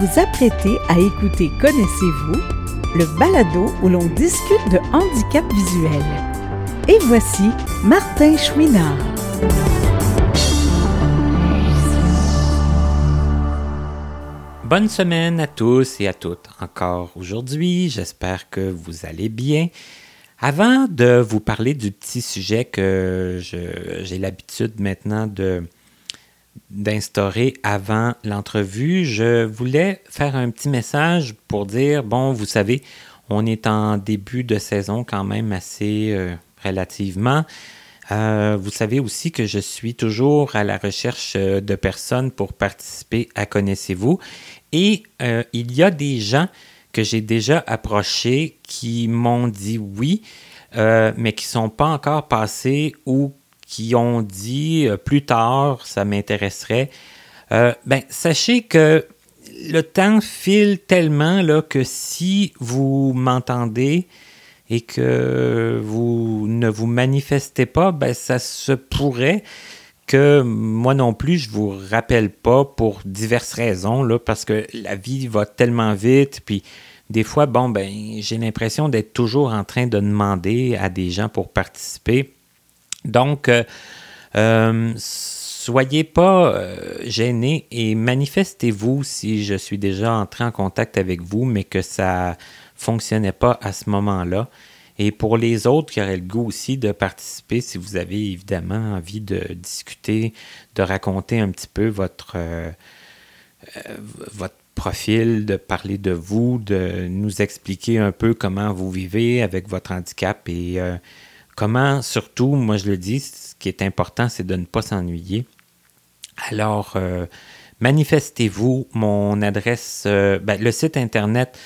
vous apprêtez à écouter Connaissez-vous, le balado où l'on discute de handicap visuel. Et voici Martin Chouinard. Bonne semaine à tous et à toutes encore aujourd'hui. J'espère que vous allez bien. Avant de vous parler du petit sujet que j'ai l'habitude maintenant de, d'instaurer avant l'entrevue, je voulais faire un petit message pour dire, bon, vous savez, on est en début de saison quand même assez euh, relativement. Euh, vous savez aussi que je suis toujours à la recherche euh, de personnes pour participer à Connaissez-vous. Et il y a des gens que j'ai déjà approchés qui m'ont dit oui, mais qui ne sont pas encore passés ou qui ont dit euh, plus tard, ça m'intéresserait. Euh, ben, sachez que le temps file tellement là, que si vous m'entendez et que vous ne vous manifestez pas, ben, ça se pourrait que moi non plus, je vous rappelle pas pour diverses raisons, là, parce que la vie va tellement vite, puis des fois, bon, ben, j'ai l'impression d'être toujours en train de demander à des gens pour participer. Donc, euh, euh, soyez pas euh, gênés et manifestez-vous si je suis déjà entré en contact avec vous, mais que ça fonctionnait pas à ce moment-là. Et pour les autres qui auraient le goût aussi de participer, si vous avez évidemment envie de discuter, de raconter un petit peu votre, votre profil, de parler de vous, de nous expliquer un peu comment vous vivez avec votre handicap et Comment, surtout, moi je le dis, ce qui est important, c'est de ne pas s'ennuyer. Alors, euh, manifestez-vous. Mon adresse, euh, ben, le site internet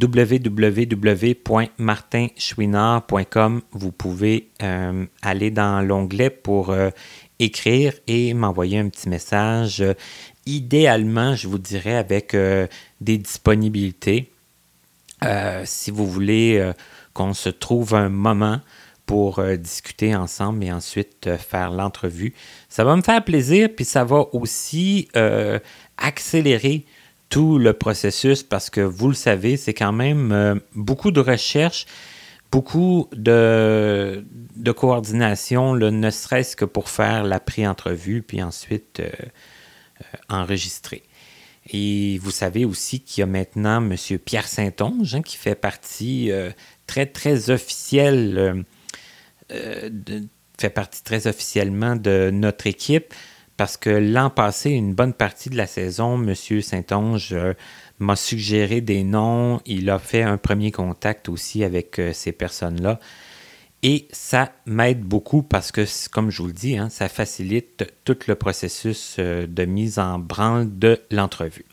www.martinchouinard.com. Vous pouvez euh, aller dans l'onglet pour écrire et m'envoyer un petit message. idéalement, je vous dirais avec des disponibilités. si vous voulez qu'on se trouve un moment pour euh, discuter ensemble et ensuite euh, faire l'entrevue. Ça va me faire plaisir, puis ça va aussi euh, accélérer tout le processus parce que vous le savez, c'est quand même beaucoup de recherche, beaucoup de, de coordination, ne serait-ce que pour faire la pré-entrevue, puis ensuite enregistrer. Et vous savez aussi qu'il y a maintenant M. Pierre Saint-Onge hein, qui fait partie très, très officielle euh, fait partie très officiellement de notre équipe parce que l'an passé, une bonne partie de la saison, M. Saint-Onge euh, m'a suggéré des noms. Il a fait un premier contact aussi avec euh, ces personnes-là. Et ça m'aide beaucoup parce que, comme je vous le dis, hein, ça facilite tout le processus de mise en branle de l'entrevue.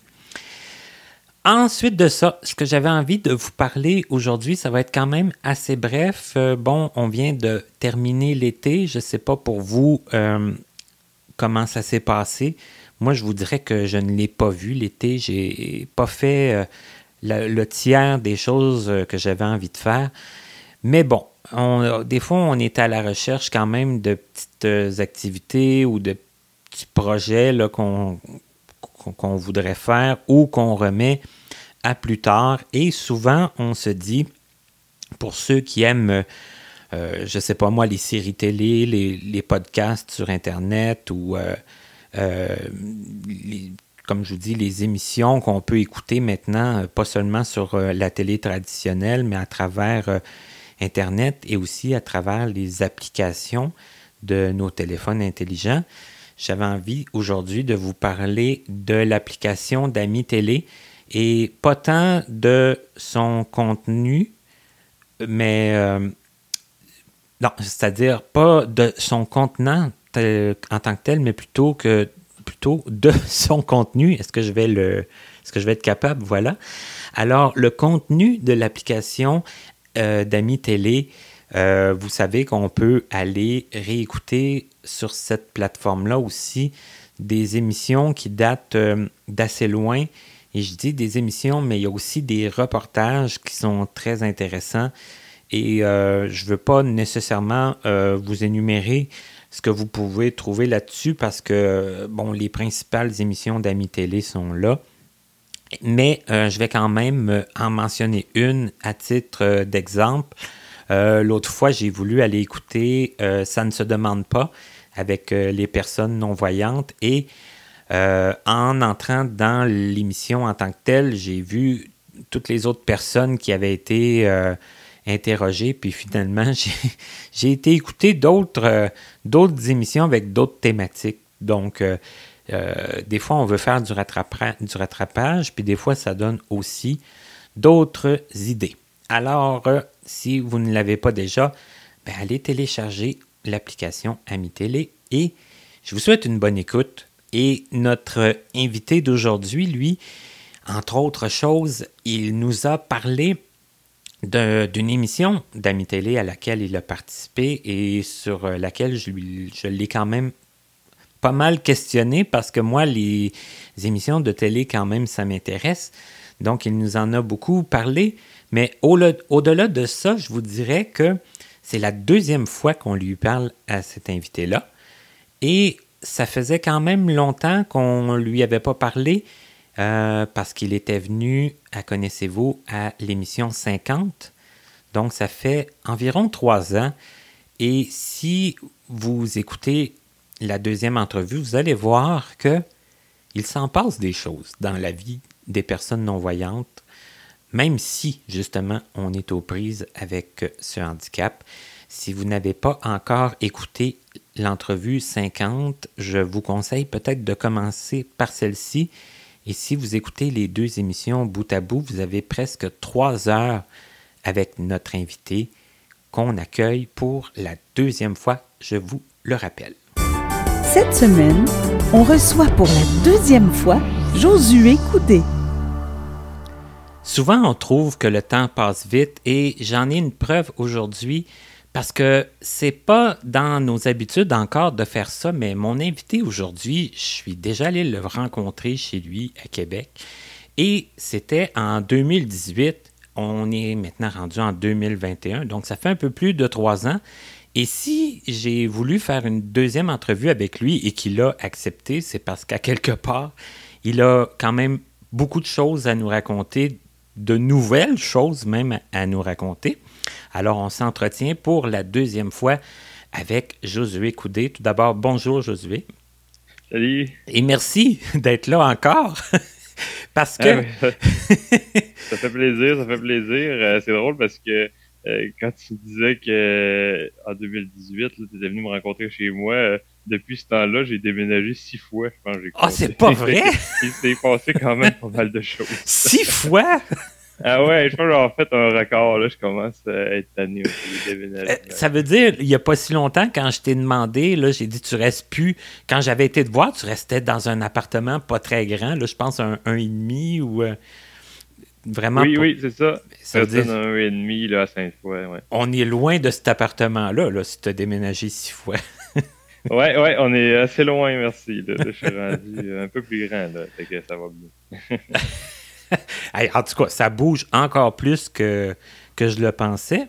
Ensuite de ça, ce que j'avais envie de vous parler aujourd'hui, ça va être quand même assez bref. Euh, bon, on vient de terminer l'été. Je ne sais pas pour vous euh, comment ça s'est passé. Moi, je vous dirais que je ne l'ai pas vu l'été. J'ai pas fait euh, le, tiers des choses que j'avais envie de faire. Mais bon, des fois, on est à la recherche quand même de petites activités ou de petits projets qu'on qu'on voudrait faire ou qu'on remet à plus tard. Et souvent, on se dit, pour ceux qui aiment, euh, je ne sais pas moi, les séries télé, les, podcasts sur Internet ou, euh, euh, comme je vous dis, les émissions qu'on peut écouter maintenant, pas seulement sur la télé traditionnelle, mais à travers Internet et aussi à travers les applications de nos téléphones intelligents j'avais envie aujourd'hui de vous parler de l'application d'Ami Télé et pas tant de son contenu, mais euh, non, c'est-à-dire pas de son contenant en tant que tel, mais plutôt que plutôt de son contenu. Est-ce que je vais le est-ce que je vais être capable? Voilà. Alors, le contenu de l'application euh, d'Ami Télé, euh, vous savez qu'on peut aller réécouter sur cette plateforme-là aussi des émissions qui datent euh, d'assez loin. Et je dis des émissions, mais il y a aussi des reportages qui sont très intéressants. Et euh, je ne veux pas nécessairement vous énumérer ce que vous pouvez trouver là-dessus parce que, bon, les principales émissions d'Ami Télé sont là. mais je vais quand même en mentionner une à titre d'exemple. L'autre fois, j'ai voulu aller écouter Ça ne se demande pas avec les personnes non-voyantes et en entrant dans l'émission en tant que telle, j'ai vu toutes les autres personnes qui avaient été interrogé, puis finalement, j'ai été écouter d'autres euh, émissions avec d'autres thématiques. Donc, euh, euh, des fois, on veut faire du rattrapage, puis des fois, ça donne aussi d'autres idées. Alors, si vous ne l'avez pas déjà, ben, allez télécharger l'application Ami Télé et je vous souhaite une bonne écoute. Et notre invité d'aujourd'hui, lui, entre autres choses, il nous a parlé d'une émission d'Ami Télé à laquelle il a participé et sur laquelle je l'ai quand même pas mal questionné parce que moi, les émissions de télé, quand même, ça m'intéresse. Donc, il nous en a beaucoup parlé. Mais au-delà de ça, je vous dirais que c'est la deuxième fois qu'on lui parle à cet invité-là. Et ça faisait quand même longtemps qu'on ne lui avait pas parlé. Euh, parce qu'il était venu, à connaissez-vous, à l'émission 50. Donc, ça fait environ trois ans. Et si vous écoutez la deuxième entrevue, vous allez voir que il s'en passe des choses dans la vie des personnes non-voyantes, même si, justement, on est aux prises avec ce handicap. Si vous n'avez pas encore écouté l'entrevue 50, je vous conseille peut-être de commencer par celle-ci et si vous écoutez les deux émissions bout à bout, vous avez presque trois heures avec notre invité qu'on accueille pour la deuxième fois, je vous le rappelle. Cette semaine, on reçoit pour la deuxième fois Josué Coudé. Souvent, on trouve que le temps passe vite et j'en ai une preuve aujourd'hui parce que c'est pas dans nos habitudes encore de faire ça, mais mon invité aujourd'hui, je suis déjà allé le rencontrer chez lui à Québec. Et c'était en 2018. On est maintenant rendu en 2021, donc ça fait un peu plus de trois ans. Et si j'ai voulu faire une deuxième entrevue avec lui et qu'il a accepté, c'est parce qu'à quelque part, il a quand même beaucoup de choses à nous raconter, de nouvelles choses même à nous raconter. Alors, on s'entretient pour la deuxième fois avec Josué Coudé. Tout d'abord, bonjour Josué. Salut. Et merci d'être là encore. parce que. Ah ça fait plaisir, ça fait plaisir. Euh, c'est drôle parce que euh, quand tu disais que en 2018, tu étais venu me rencontrer chez moi, euh, depuis ce temps-là, j'ai déménagé six fois, je pense. Ah, c'est pas vrai? Il s'est passé quand même pas mal de choses. Six fois? Ah ouais, je pense que en fait un record, là, je commence à être tanné aussi, déménager. Euh, ça veut dire, il n'y a pas si longtemps, quand je t'ai demandé, là, j'ai dit, tu restes plus. Quand j'avais été te voir, tu restais dans un appartement pas très grand, là, je pense un, un et demi ou euh, vraiment. Oui, oui, c'est ça. Ça veut dire un et demi, là, à Sainte-Foy, ouais. On est loin de cet appartement-là, là, si tu as déménagé six fois. Ouais, ouais, on est assez loin, merci. Je suis rendu un peu plus grand, là, ça va bien. en tout cas, ça bouge encore plus que, que je le pensais.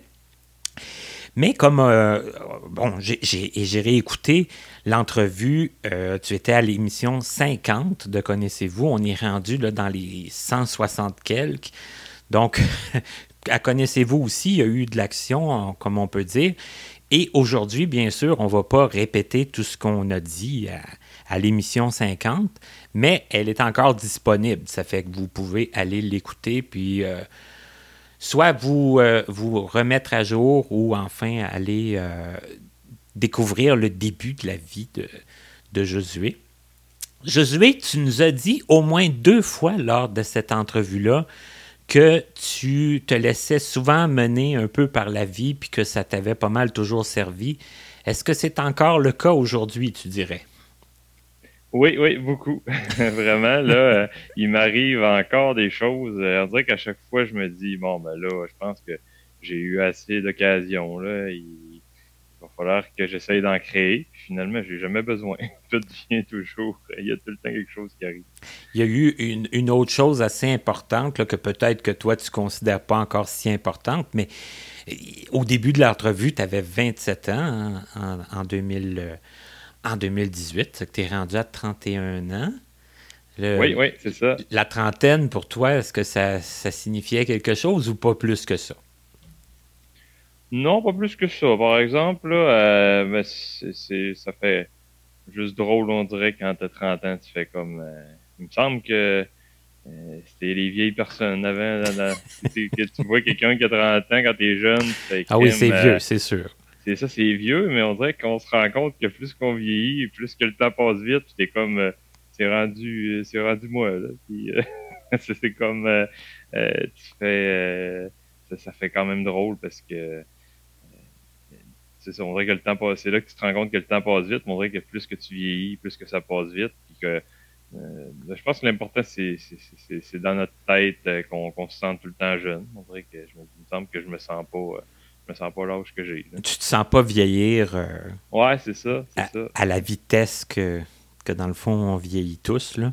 Mais comme, euh, bon, j'ai réécouté l'entrevue, euh, tu étais à l'émission 50 de Connaissez-vous, on est rendu là, dans les 160 quelques. Donc, à Connaissez-vous aussi, il y a eu de l'action, comme on peut dire. Et aujourd'hui, bien sûr, on ne va pas répéter tout ce qu'on a dit à, l'émission 50, mais elle est encore disponible. Ça fait que vous pouvez aller l'écouter, puis euh, soit vous, euh, vous remettre à jour ou enfin aller euh, découvrir le début de la vie de Josué. Josué, tu nous as dit au moins deux fois lors de cette entrevue-là que tu te laissais souvent mener un peu par la vie puis que ça t'avait pas mal toujours servi. Est-ce que c'est encore le cas aujourd'hui, tu dirais? Oui, oui, beaucoup. Vraiment, là, euh, il m'arrive encore des choses. Euh, on dirait qu'à chaque fois, je me dis, bon, ben là, je pense que j'ai eu assez d'occasions. Là, falloir que j'essaye d'en créer. Puis finalement, j'ai jamais besoin. tout vient toujours. Il y a tout le temps quelque chose qui arrive. Il y a eu une, une autre chose assez importante là, que peut-être que toi, tu considères pas encore si importante, mais euh, au début de l'entrevue, tu avais 27 ans hein, en, en 2000 en 2018, tu es rendu à 31 ans. oui, oui, c'est ça. La trentaine, pour toi, est-ce que ça, ça signifiait quelque chose ou pas plus que ça? Non, pas plus que ça. Par exemple, là, euh, c'est, ça fait juste drôle, on dirait, quand t'as 30 ans, tu fais comme... Euh, il me semble que euh, c'était les vieilles personnes avant. que tu vois quelqu'un qui a 30 ans quand t'es jeune. Ah oui, c'est vieux, c'est sûr. C'est ça, c'est vieux, mais on dirait qu'on se rend compte que plus qu'on vieillit, plus que le temps passe vite, t'es comme... c'est rendu c'est rendu moi, là. c'est comme... tu fais... Ça, ça, fait quand même drôle parce que ça, on dirait que le temps passe. C'est là que tu te rends compte que le temps passe vite, mais on dirait que plus que tu vieillis, plus que ça passe vite. Puis que euh, je pense que l'important, c'est, c'est, dans notre tête euh, qu'on, se sente tout le temps jeune. On dirait que je me, il me semble que je me sens pas. Euh, je me sens pas l'âge que j'ai. Tu te sens pas vieillir ouais, c'est ça, à, ça. À la vitesse que, que dans le fond on vieillit tous, là?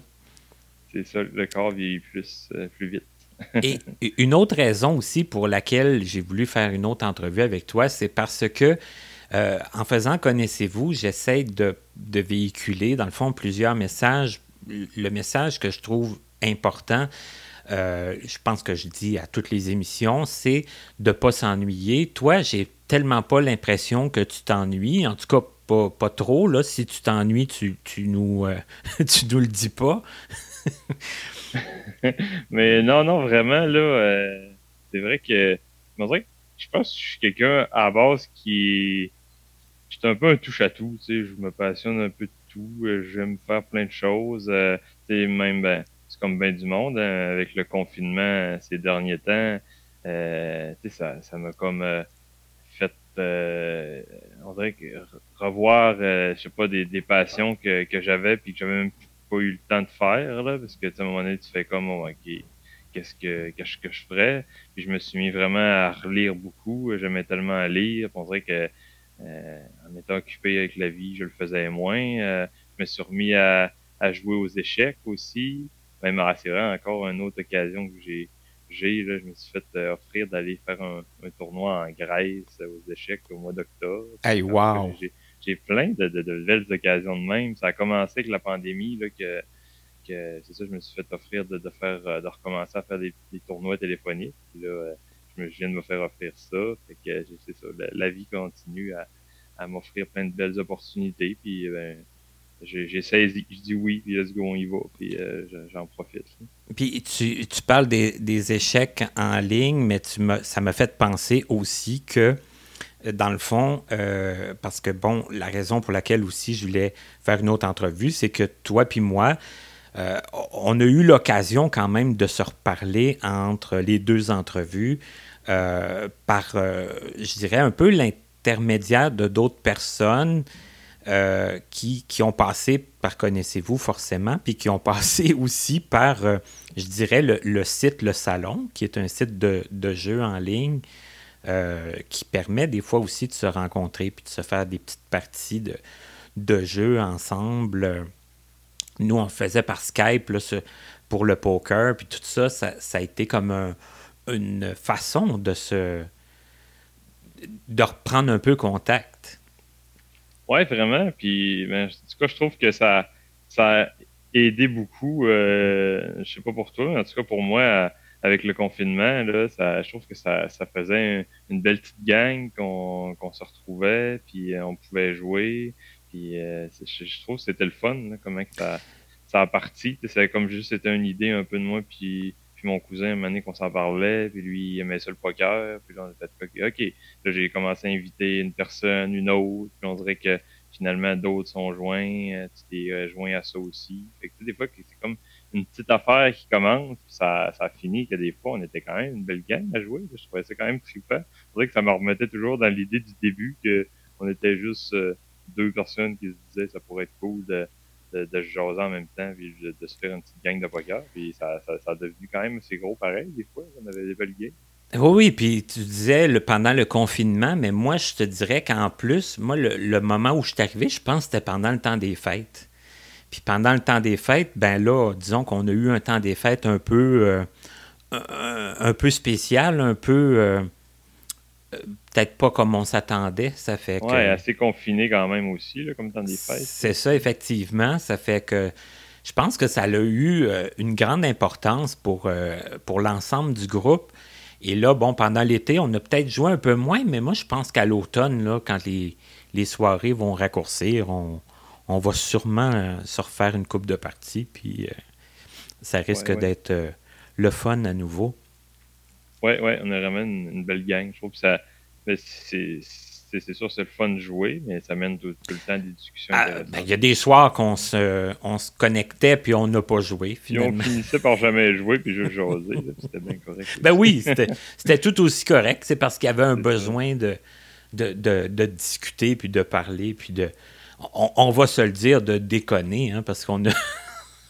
C'est ça, le corps vieillit plus, plus vite. Et une autre raison aussi pour laquelle j'ai voulu faire une autre entrevue avec toi, c'est parce que euh, en faisant Connaissez-vous, j'essaie de, véhiculer, dans le fond, plusieurs messages. Le message que je trouve important, euh, je pense que je dis à toutes les émissions, c'est de ne pas s'ennuyer. Toi, j'ai tellement pas l'impression que tu t'ennuies, en tout cas pas, trop. Là. Si tu t'ennuies, tu, tu, nous, euh, tu nous le dis pas. mais non, non, vraiment, là, euh, c'est vrai que, je pense que je suis quelqu'un à base qui je suis un peu un touche-à-tout, tu sais, je me passionne un peu de tout, euh, j'aime faire plein de choses, euh, tu sais, même, ben, c'est comme bien du monde, hein, avec le confinement ces derniers temps, tu sais, ça, ça m'a comme fait, on dirait que revoir, je sais pas, des, passions que, que j'avais puis que j'avais même pas eu le temps de faire, là, parce que, à un moment donné, tu fais comme, oh, OK, qu'est-ce que, qu'est-ce que je ferais? Puis je me suis mis vraiment à relire beaucoup. J'aimais tellement à lire. On dirait que euh, en étant occupé avec la vie, je le faisais moins. Euh, je me suis remis à, à, jouer aux échecs aussi. Même c'est vrai, encore une autre occasion que j'ai j'ai je me suis fait euh, offrir d'aller faire un, un, tournoi en Grèce aux échecs au mois d'octobre. Hey, wow! j'ai plein de, belles occasions de même. Ça a commencé avec la pandémie, là, que, que c'est ça, je me suis fait offrir de, faire, euh, de recommencer à faire des, tournois téléphoniques. Puis là, euh, je, me, viens de me faire offrir ça. Fait que c'est ça, la, vie continue à, à m'offrir plein de belles opportunités. Puis ben, j'ai saisi, je dis oui, puis let's go, on y va, puis euh, j'en profite. Puis tu, tu parles des, des, échecs en ligne, mais tu ça m'a fait penser aussi que dans le fond, euh, parce que, bon, la raison pour laquelle aussi je voulais faire une autre entrevue, c'est que toi puis moi, euh, on a eu l'occasion quand même de se reparler entre les deux entrevues euh, par, je dirais, un peu l'intermédiaire de d'autres personnes qui, qui, ont passé par Connaissez-vous forcément, puis qui ont passé aussi par, je dirais, le, site Le Salon, qui est un site de, de jeux en ligne. Euh, qui permet des fois aussi de se rencontrer puis de se faire des petites parties de, de jeux ensemble. Nous, on faisait par Skype pour le poker, puis tout ça, ça, a été comme une façon de se de reprendre un peu contact. Oui, vraiment. Puis, ben, en tout cas, je trouve que ça, ça a aidé beaucoup. Euh, je sais pas pour toi, mais en tout cas pour moi, avec le confinement, là, ça, je trouve que ça, ça faisait une belle petite gang qu'on qu'on se retrouvait, puis euh, on pouvait jouer. Puis euh, je, trouve que c'était le fun, comment que ça, ça a parti. C'est comme juste c'était une idée un peu de moi, puis, puis mon cousin, un moment qu'on s'en parlait, puis lui, il aimait ça le poker. Puis là, on a fait OK. Là, j'ai commencé à inviter une personne, une autre, puis on dirait que finalement d'autres sont joints, euh, tu t'es joint à ça aussi. Fait que, des fois, c'est comme une petite affaire qui commence, puis ça, ça finit que des fois, on était quand même une belle gang à jouer. Je trouvais ça quand même trippant. C'est vrai que ça me remettait toujours dans l'idée du début que on était juste euh, deux personnes qui se disaient ça pourrait être cool de, de, de se jaser en même temps, puis de, se faire une petite gang de poker. Puis ça, ça, ça, a devenu quand même assez gros pareil, des fois. On avait des belles games. Oui, oui, puis tu disais le, pendant le confinement, mais moi, je te dirais qu'en plus, moi, le, le, moment où je suis arrivé, je pense que c'était pendant le temps des fêtes. Puis pendant le temps des fêtes, ben là, disons qu'on a eu un temps des fêtes un peu, euh, un, peu spécial, un peu euh, euh, peut-être pas comme on s'attendait. Ça fait ouais, assez confiné quand même aussi, là, comme temps des fêtes. C'est ça, effectivement. Ça fait que je pense que ça a eu une grande importance pour, pour l'ensemble du groupe. Et là, bon, pendant l'été, on a peut-être joué un peu moins, mais moi, je pense qu'à l'automne, là, quand les, les, soirées vont raccourcir, on, on va sûrement se refaire une coupe de parties, puis ça risque d'être le fun à nouveau. Oui, oui, on a vraiment une, belle gang. Je trouve que ça. C'est sûr, c'est le fun de jouer, mais ça mène tout, le temps des discussions. Ah, ben, il y a des soirs qu'on se, on se connectait puis on n'a pas joué. Finalement. Puis on finissait par jamais jouer puis juste jaser. C'était bien correct. Ben oui, c'était tout aussi correct. C'est parce qu'il y avait un besoin de, de, de, discuter puis de parler puis de. On, on, va se le dire, de déconner, hein, parce qu'on a.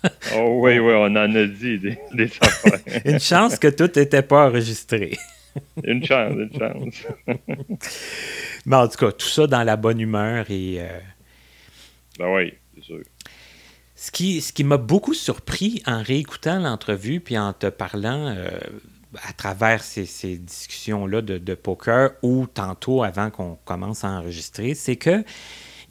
oh oui, oui, on en a dit des, des affaires. une chance que tout n'était pas enregistré. une chance, une chance. Mais en tout cas, tout ça dans la bonne humeur et. Euh, ben oui, c'est sûr. Ce qui, ce qui m'a beaucoup surpris en réécoutant l'entrevue puis en te parlant euh, à travers ces, ces discussions-là de, de, poker ou tantôt avant qu'on commence à enregistrer, c'est que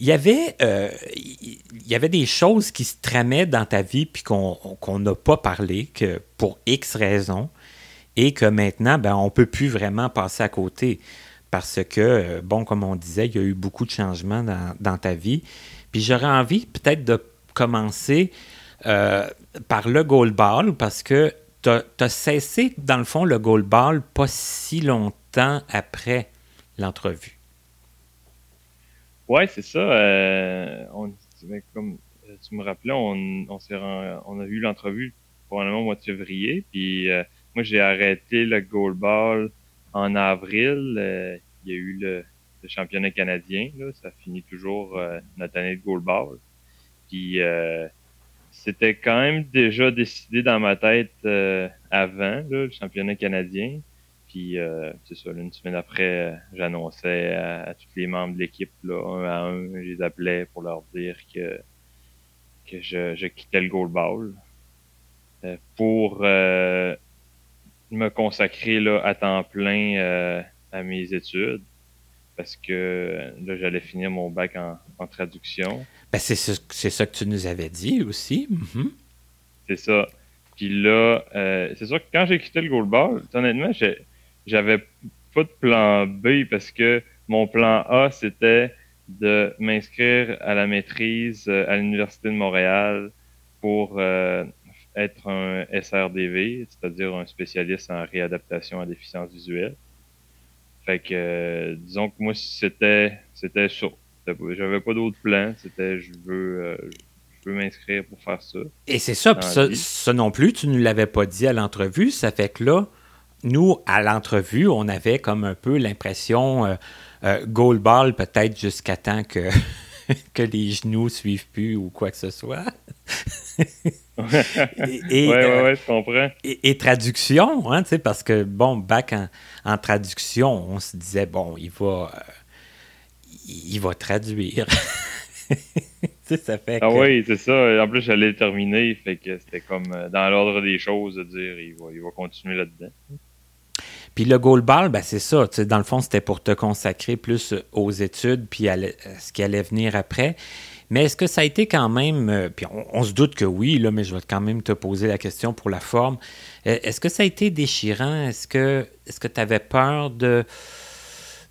il y avait, euh, il y avait des choses qui se tramaient dans ta vie puis qu'on n'a pas parlé que pour X raisons et que maintenant, ben, on ne peut plus vraiment passer à côté parce que, euh, bon, comme on disait, il y a eu beaucoup de changements dans, ta vie. Puis j'aurais envie peut-être de commencer euh, par le goalball parce que tu as, cessé, dans le fond, le goalball pas si longtemps après l'entrevue. Ouais, c'est ça. Euh, on, comme euh, tu me rappelais, on, on, on a eu l'entrevue probablement au mois de février. Puis euh, moi, j'ai arrêté le goalball en avril. il y a eu le, championnat canadien. Là, ça finit toujours notre année de goalball. Puis c'était quand même déjà décidé dans ma tête avant le championnat canadien. Puis, euh, c'est ça, une semaine après, j'annonçais à, tous les membres de l'équipe, là, un à un, je les appelais pour leur dire que, que je, je quittais le goalball euh, pour euh, me consacrer là, à temps plein euh, à mes études parce que là, j'allais finir mon bac en, en traduction. Ben, c'est ça, ça que tu nous avais dit aussi. Mm-hmm. C'est ça. Puis là, euh, c'est sûr que quand j'ai quitté le goalball, honnêtement, j'ai j'avais pas de plan B parce que mon plan A, c'était de m'inscrire à la maîtrise euh, à l'Université de Montréal pour euh, être un SRDV, c'est-à-dire un spécialiste en réadaptation à déficience visuelle. Fait que, euh, disons que moi, c'était, c'était ça. J'avais pas d'autre plan. C'était, je veux, je veux m'inscrire pour faire ça. Et c'est ça, ça, ça, non plus, tu ne l'avais pas dit à l'entrevue. Ça fait que là, nous, à l'entrevue, on avait comme un peu l'impression euh, euh goal ball peut-être jusqu'à temps que, que les genoux suivent plus ou quoi que ce soit. et, euh, je comprends. Et, traduction, hein, parce que, bon, bac en, traduction, on se disait, bon, il va, euh, il va traduire. ça fait ah oui, c'est ça. En plus, j'allais terminer, fait que c'était comme dans l'ordre des choses de dire, il va, il va continuer là-dedans. Puis le goalball, ben c'est ça. Dans le fond, c'était pour te consacrer plus aux études puis à, ce qui allait venir après. Mais est-ce que ça a été quand même, euh, puis on, se doute que oui, là, mais je vais quand même te poser la question pour la forme. Euh, est-ce que ça a été déchirant? Est-ce que que tu avais peur de,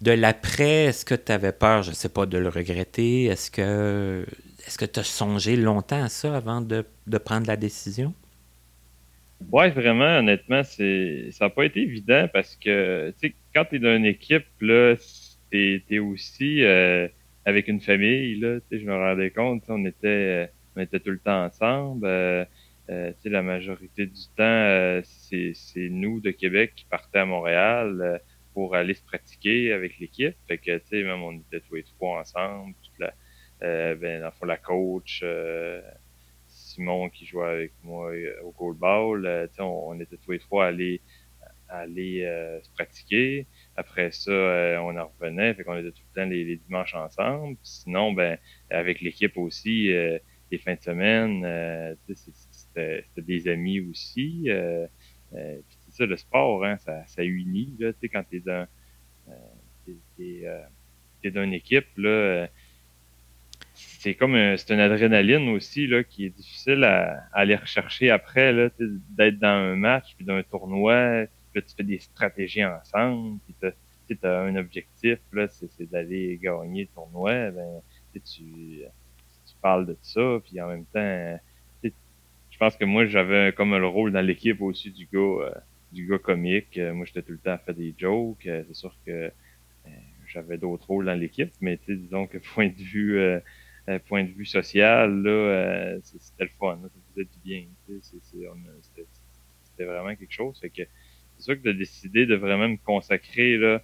de l'après? Est-ce que tu avais peur, je ne sais pas, de le regretter? Est-ce que que tu as songé longtemps à ça avant de prendre la décision? Ouais, vraiment, honnêtement, c'est ça n'a pas été évident parce que quand tu es dans une équipe, là, t'es es aussi euh, avec une famille, là, tu sais, je me rendais compte, on était on était tout le temps ensemble. Euh, euh la majorité du temps, c'est nous de Québec qui partaient à Montréal pour aller se pratiquer avec l'équipe. Fait que, tu sais, même on était tous les trois ensemble, toute la, ben, dans le la coach, Simon qui jouait avec moi euh, au goalball. Euh, on, on, était tous les trois à aller, aller euh, se pratiquer. Après ça, on en revenait, fait qu'on était tout le temps les, dimanches ensemble. sinon, ben avec l'équipe aussi, les fins de semaine, c'était des amis aussi. Euh, c'est ça, le sport, hein, ça, ça unit. Là, quand tu es dans, es, dans une équipe, là, c'est comme c'est une adrénaline aussi là, qui est difficile à, aller rechercher après, là, d'être dans un match, puis d'un tournoi, puis tu fais des stratégies ensemble, puis tu as un objectif, là, c'est d'aller gagner le tournoi, ben, tu, tu parles de ça, puis en même temps, je pense que moi, j'avais comme le rôle dans l'équipe aussi du gars, euh, du gars comique. Euh, moi, j'étais tout le temps à faire des jokes. Euh, c'est sûr que j'avais d'autres rôles dans l'équipe, mais disons que point de vue point de vue social, là, c'était le fun. ça faisait du bien. C'était vraiment quelque chose. Fait que c'est sûr que de décider de vraiment me consacrer là,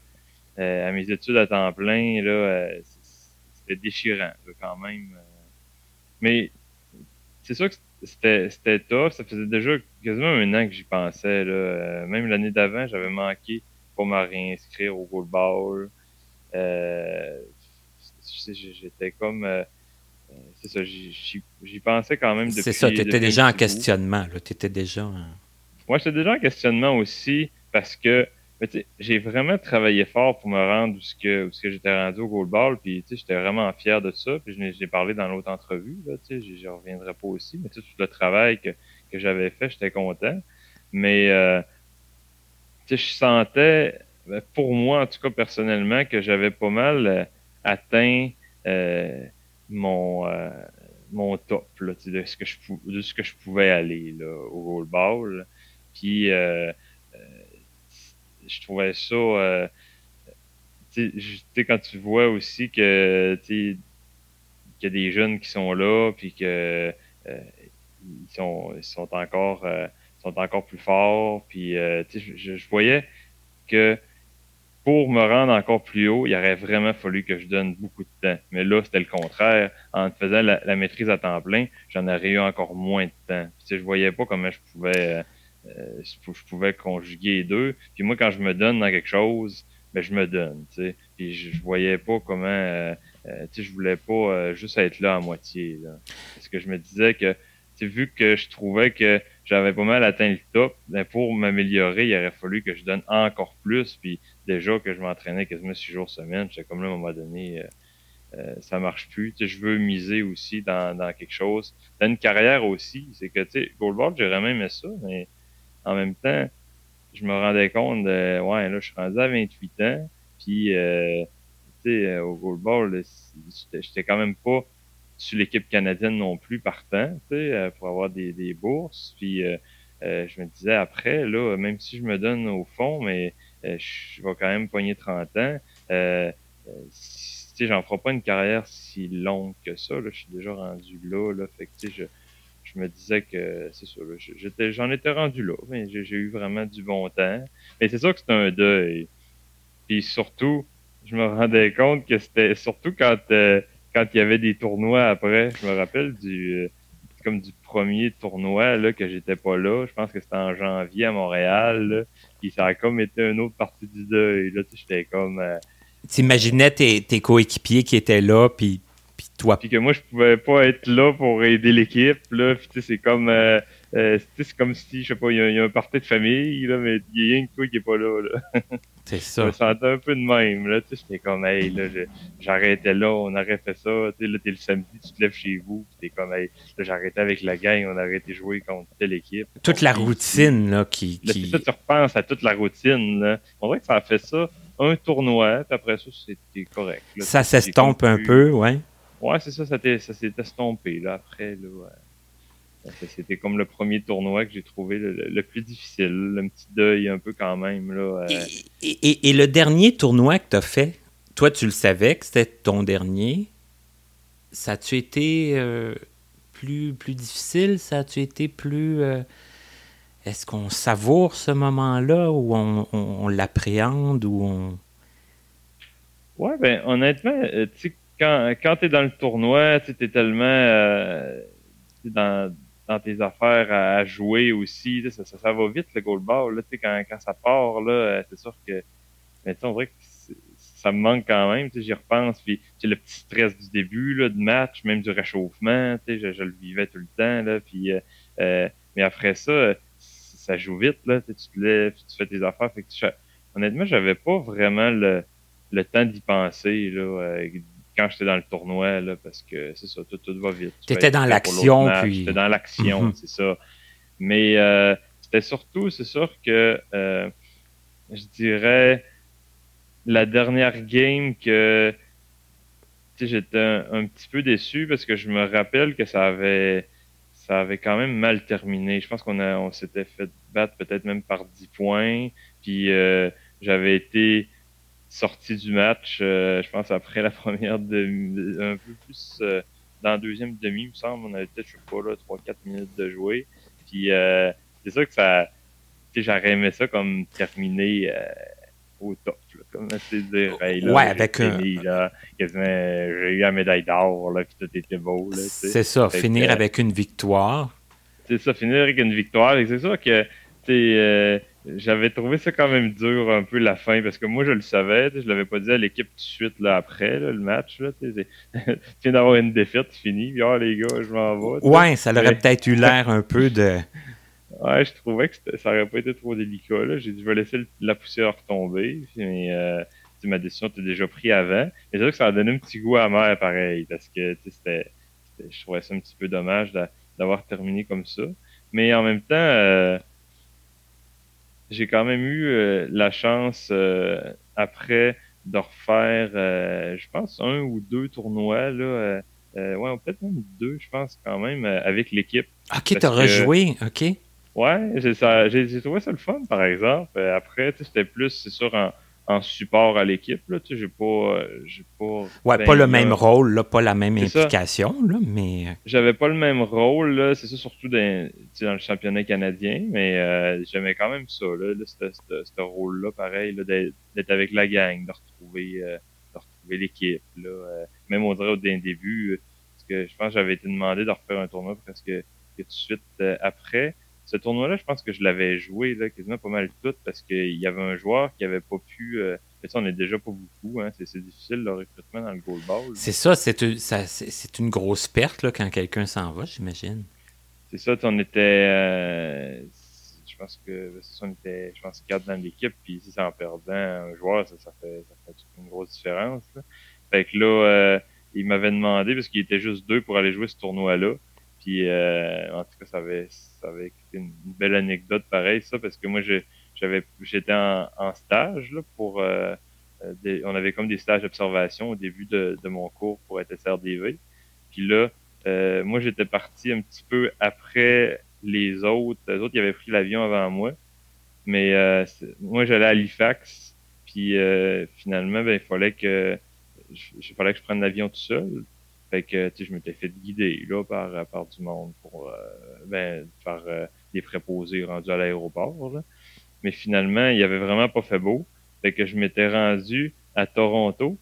à mes études à temps plein, là, c'était déchirant quand même. Mais c'est sûr que c'était, c'était tough. Ça faisait déjà quasiment un an que j'y pensais. Là. Euh, même l'année d'avant, j'avais manqué pour me réinscrire au goalball. Euh, j'étais comme... Euh, c'est ça, j'y, pensais quand même depuis... C'est ça, tu étais déjà en questionnement. Tu étais déjà... Moi, j'étais déjà en questionnement aussi parce que j'ai vraiment travaillé fort pour me rendre où ce que, ce que j'étais rendu au goalball, puis j'étais vraiment fier de ça. Puis je l'ai parlé dans l'autre entrevue, là, je reviendrai pas aussi, mais tout le travail que, que j'avais fait, j'étais content. Mais euh, je sentais, ben, pour moi en tout cas personnellement, que j'avais pas mal euh, atteint euh, mon euh, mon top là, de ce que je de ce que je pouvais aller là, au goalball. Puis je trouvais ça. Euh, quand tu vois aussi que qu'il y a des jeunes qui sont là, puis que euh, ils, sont, ils sont encore euh, sont encore plus forts, puis euh, je voyais que pour me rendre encore plus haut, il aurait vraiment fallu que je donne beaucoup de temps. Mais là, c'était le contraire. En faisant la, maîtrise à temps plein, j'en aurais eu encore moins de temps. Puis, je voyais pas comment je pouvais euh, je pouvais conjuguer les deux. Puis moi, quand je me donne dans quelque chose, ben, je me donne, tu sais. Puis je, voyais pas comment, euh, euh, tu je voulais pas juste être là à moitié, là. Parce que je me disais que, tu vu que je trouvais que j'avais pas mal atteint le top, ben pour m'améliorer, il aurait fallu que je donne encore plus. Puis déjà que je m'entraînais quasiment six jours semaine, j'étais comme là, à un moment donné, euh, ça marche plus. Je veux miser aussi dans, dans quelque chose. Dans une carrière aussi, c'est que, tu sais, Goldboard, j'aurais même aimé ça, mais en même temps, je me rendais compte de, ouais, là, je suis rendu à 28 ans, puis, euh, tu sais, euh, au goalball, j'étais quand même pas sur l'équipe canadienne non plus partant, tu sais, euh, pour avoir des, des bourses, puis euh, je me disais après, là, même si je me donne au fond, mais je vais quand même pogner 30 ans, euh, tu sais, j'en ferai pas une carrière si longue que ça, là, je suis déjà rendu là, là, fait que, tu sais, je je me disais que c'est sûr, j'étais, j'en étais rendu là, mais j'ai, eu vraiment du bon temps. Mais c'est sûr que c'était un deuil. Puis surtout, je me rendais compte que c'était surtout quand euh, quand il y avait des tournois après. Je me rappelle du euh, comme du premier tournoi là que j'étais pas là. Je pense que c'était en janvier à Montréal. puis ça a comme été une autre partie du deuil. Là, j'étais comme. Euh, T'imaginais tes, tes coéquipiers qui étaient là, puis puis que moi, je pouvais pas être là pour aider l'équipe. Là, puis c'est comme, euh, euh, c'est comme si, je sais pas, il y, a un parti de famille, là, mais il y a rien que toi qui est pas là. là. C'est ça. je me sentais un peu de même. Là, j'étais comme, hey, là, j'arrêtais là, on aurait fait ça. Tu là, t'es le samedi, tu te lèves chez vous. T'es comme, hey, j'arrêtais avec la gang, on aurait été jouer contre telle équipe. Toute la routine, là, qui. qui... Là, tu repenses à toute la routine, là. On dirait que ça a fait ça un tournoi, puis après ça, c'était correct. ça s'estompe un peu, ouais. Ouais, c'est ça, ça, s'est estompé. Là, après, là, c'était comme le premier tournoi que j'ai trouvé le, plus difficile. Le petit deuil un peu quand même. Là, euh. et, le dernier tournoi que tu as fait, toi, tu le savais que c'était ton dernier. Ça a-tu été euh, plus, plus difficile? Ça a-tu été plus. Euh, est-ce qu'on savoure ce moment-là ou on, l'appréhende ou on. Ouais, ben honnêtement, tu sais, quand, quand tu es dans le tournoi, tu es tellement dans, dans tes affaires à, jouer aussi. Ça, ça, va vite le goalball. Là, quand, quand ça part, là, euh, c'est sûr que. Mais on dirait que ça me manque quand même. J'y repense. Puis le petit stress du début là, de match, même du réchauffement. Je, je le vivais tout le temps. Là, puis, euh, mais après ça, ça joue vite. Là, tu te lèves, tu fais tes affaires. Fait que tu, honnêtement, j'avais pas vraiment le, le temps d'y penser. Là, quand j'étais dans le tournoi, là, parce que c'est ça, tout, tout va vite. Tu étais dans l'action, puis. J'étais dans l'action, Mhm. c'est ça. Mais euh, c'était surtout, c'est sûr que euh, je dirais la dernière game que j'étais un, un petit peu déçu parce que je me rappelle que ça avait ça avait quand même mal terminé. Je pense qu'on a on s'était fait battre peut-être même par 10 points. Puis euh, j'avais été sorti du match, euh, je pense après la première demi, un peu plus euh, dans la deuxième demi, il me semble. On avait peut-être, je sais pas, là, 3-4 minutes de jouer. Puis euh, c'est ça que ça. Tu sais, j'aurais aimé ça comme terminer au top. Là, comme c'est dire, hey, là, Ouais, avec un- là, quasiment, j'ai eu la médaille d'or, là, puis tout était beau. Là. C'est ça, Fait finir que- avec une victoire. c'est ça, finir avec une victoire. Et c'est sûr que tu sais, j'avais trouvé ça quand même dur un peu la fin parce que moi je le savais, je l'avais pas dit à l'équipe tout de suite là, après là, le match. Là, tu viens d'avoir une défaite, fini. Puis, ah, les gars, je m'en vais. Ouais, ça aurait Mais- peut-être eu l'air un peu de. Ouais, je trouvais que ça aurait pas été trop délicat. Là. J'ai dit, je vais laisser le- la poussière retomber. Mais euh, tu sais, ma décision était déjà prise avant. Mais c'est sûr que ça a donné un petit goût amer pareil. Parce que tu sais, c'était, je trouvais ça un petit peu dommage d'a- d'avoir terminé comme ça. Mais en même temps, euh, j'ai quand même eu euh, la chance euh, après de refaire, euh, je pense, un ou deux tournois. Là, ouais, peut-être même deux, je pense, quand même, avec l'équipe. Ok, t'as rejoué, ok. Ouais, j'ai trouvé ça le fun, par exemple. Après, tu sais, c'était plus, c'est sûr, en, en support à l'équipe. Là, tu sais, j'ai pas, euh, j'ai pas. Ouais, ben, pas le même rôle, là, pas la même ça. implication, là, mais. euh, J'avais pas le même rôle, là, c'est ça, surtout dans, tu sais, dans le championnat canadien, mais euh, j'aimais quand même ça, là, là, ce- rôle-là, pareil, là, d'être avec la gang, de retrouver, euh, de retrouver l'équipe, là. euh, même on dirait au d'un début, euh, parce que je pense que j'avais été demandé de refaire un tournoi presque que tout de suite après. Ce tournoi-là, je pense que je l'avais joué là, quasiment pas mal tout parce qu'il y avait un joueur qui avait pas pu. Euh, mais ça, on est déjà pas beaucoup, hein, c'est difficile le recrutement dans le goalball. C'est ça, c'est une, ça- c'est- c'est une grosse perte là, quand quelqu'un s'en va, j'imagine. C'est ça, on était. euh, je pense que ça, on était, je pense, quatre dans l'équipe, puis si c'est en perdant un joueur, ça, ça fait, ça fait une grosse différence. Là. Fait que là, euh, il m'avait demandé, parce qu'il était juste deux pour aller jouer ce tournoi-là. Puis euh, en tout cas, ça avait, ça avait été une, belle anecdote pareil, ça, parce que moi, j'avais j'étais en, en stage là, pour. euh, euh, des- on avait comme des stages d'observation au début de, de mon cours pour être SRDV. Puis là, euh, moi, j'étais parti un petit peu après les autres. Les autres, ils avaient pris l'avion avant moi. Mais euh, moi, j'allais à Halifax. Puis euh, finalement, ben, il fallait que je, il fallait que je prenne l'avion tout seul. Fait que tu sais, je m'étais fait guider là, par, par du monde pour euh, ben, par euh, des préposés rendus à l'aéroport. là. Mais finalement, il avait vraiment pas fait beau. Fait que je m'étais rendu à Toronto.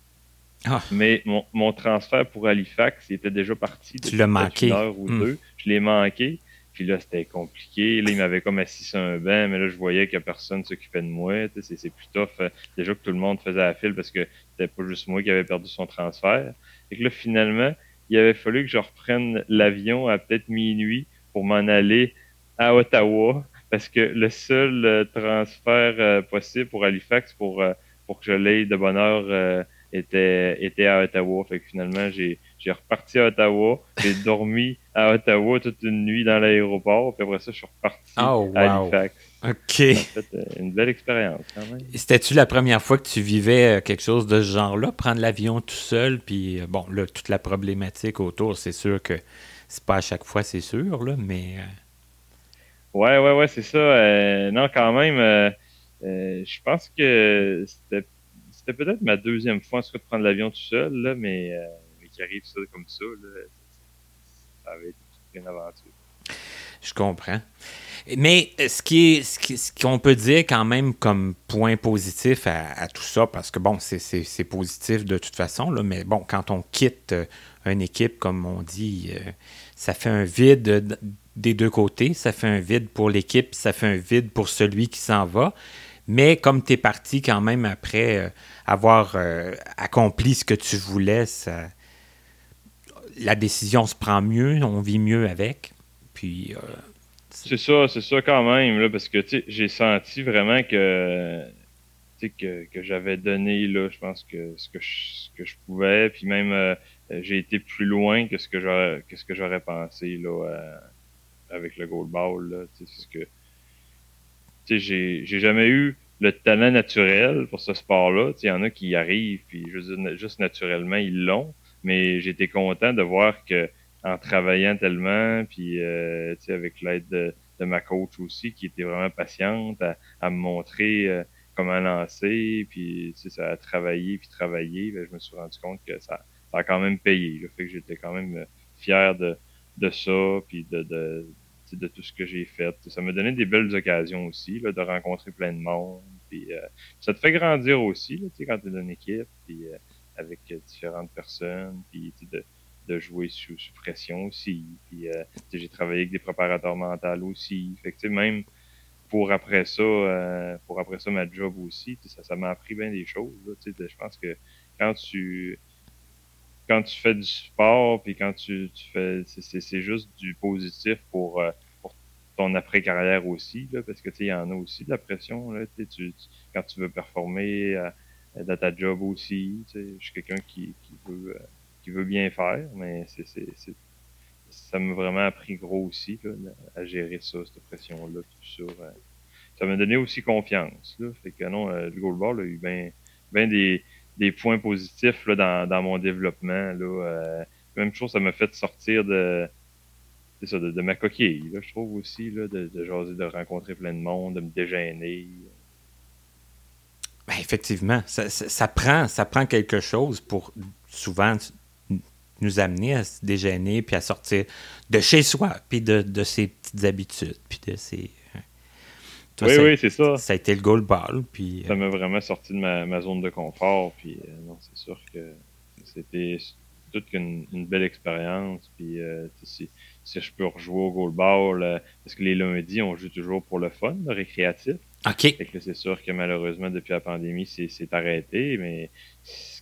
Ah. Mais mon, mon transfert pour Halifax, il était déjà parti. Tu depuis l'as manqué. Une heure ou Hmm. deux. Je l'ai manqué. Puis là, c'était compliqué. Là, il m'avait comme assis sur un banc, mais là, je voyais que personne s'occupait de moi. C'est plus tough. euh, Déjà que tout le monde faisait la file parce que c'était pas juste moi qui avait perdu son transfert. Et que là, finalement, il avait fallu que je reprenne l'avion à peut-être minuit pour m'en aller à Ottawa parce que le seul euh, transfert euh, possible pour Halifax pour, euh, pour que je l'aie de bonne heure était, était à Ottawa. Fait que finalement, j'ai j'ai reparti à Ottawa. J'ai dormi à Ottawa toute une nuit dans l'aéroport. Puis après ça, je suis reparti Oh, à. Halifax. OK. Euh, une belle expérience quand même. C'était-tu la première fois que tu vivais euh, quelque chose de ce genre-là, prendre l'avion tout seul, puis euh, bon, là, toute la problématique autour, c'est sûr que c'est pas à chaque fois, c'est sûr, là, mais Ouais, ouais, ouais, c'est ça. Euh, non, quand même, euh, euh, je pense que c'était peut-être ma deuxième fois en tout cas de prendre l'avion tout seul, là, mais, mais qui arrive ça comme ça, là, ça avait été une aventure. Je comprends. Mais euh, ce qui ce qu'on peut dire quand même comme point positif à, tout ça, parce que bon, c'est- positif de toute façon, là, mais bon, quand on quitte euh, une équipe, comme on dit, euh, ça fait un vide des deux côtés. Ça fait un vide pour l'équipe, ça fait un vide pour celui qui s'en va. Mais comme tu es parti quand même après avoir accompli ce que tu voulais, ça- la décision se prend mieux, on vit mieux avec. Euh, C'est ça, c'est ça quand même, là, parce que j'ai senti vraiment que que, que j'avais donné là, je pense que ce que je, que je pouvais, puis même euh, j'ai été plus loin que ce que j'aurais que ce que j'aurais pensé là euh, avec le gold ball j'ai j'ai jamais eu le talent naturel pour ce sport-là. Il y en a qui arrivent, puis juste, juste naturellement, ils l'ont. Mais j'étais content de voir que en travaillant tellement, puis euh, avec l'aide de, de, ma coach aussi, qui était vraiment patiente à, me montrer euh, comment lancer, puis ça a travaillé, puis travaillé, ben, je me suis rendu compte que ça, ça a quand même payé. Le fait que j'étais quand même fier de, de ça, puis de, de, de tout ce que j'ai fait. Ça m'a donné des belles occasions aussi, là, de rencontrer plein de monde. Puis, euh, ça te fait grandir aussi, là, quand tu es dans une équipe, puis euh, avec différentes personnes, puis de, de jouer sous, sous, pression aussi. Puis euh, j'ai travaillé avec des préparateurs mentaux aussi. Fait que, même pour après ça, pour après ça, ma job aussi, ça, ça m'a appris bien des choses. Je pense que quand tu quand tu fais du sport, puis quand tu, tu fais, c'est juste du positif pour, euh, pour ton après-carrière aussi, là, parce que tu il y en a aussi de la pression. Là, tu, quand tu veux performer euh, dans ta job aussi, je suis quelqu'un qui, qui, veut, euh, qui veut bien faire, mais c'est, c'est, ça m'a vraiment appris gros aussi là, à gérer ça, cette pression-là, tout ça. ça m'a donné aussi confiance. Là, fait que non, le goalball a eu bien ben des des points positifs là, dans, dans mon développement. Là, euh, même chose, ça m'a fait sortir de, ça, de, de, ma coquille. Là, je trouve aussi là, de, de jaser, de rencontrer plein de monde, de me déjeuner. Ben, effectivement, ça, ça, prend, ça prend quelque chose pour souvent nous amener à se déjeuner puis à sortir de chez soi, puis de, de ses petites habitudes, puis de ses oui, oui, c'est ça. Ça a été le goal ball. Puis, Ça m'a vraiment sorti de ma, zone de confort. Puis, euh, non, c'est sûr que c'était toute une, belle expérience. Puis, euh, si, si, je peux rejouer au goal ball, euh, parce que les lundis, on joue toujours pour le fun, le récréatif. OK. c'est sûr que malheureusement, depuis la pandémie, c'est arrêté. Mais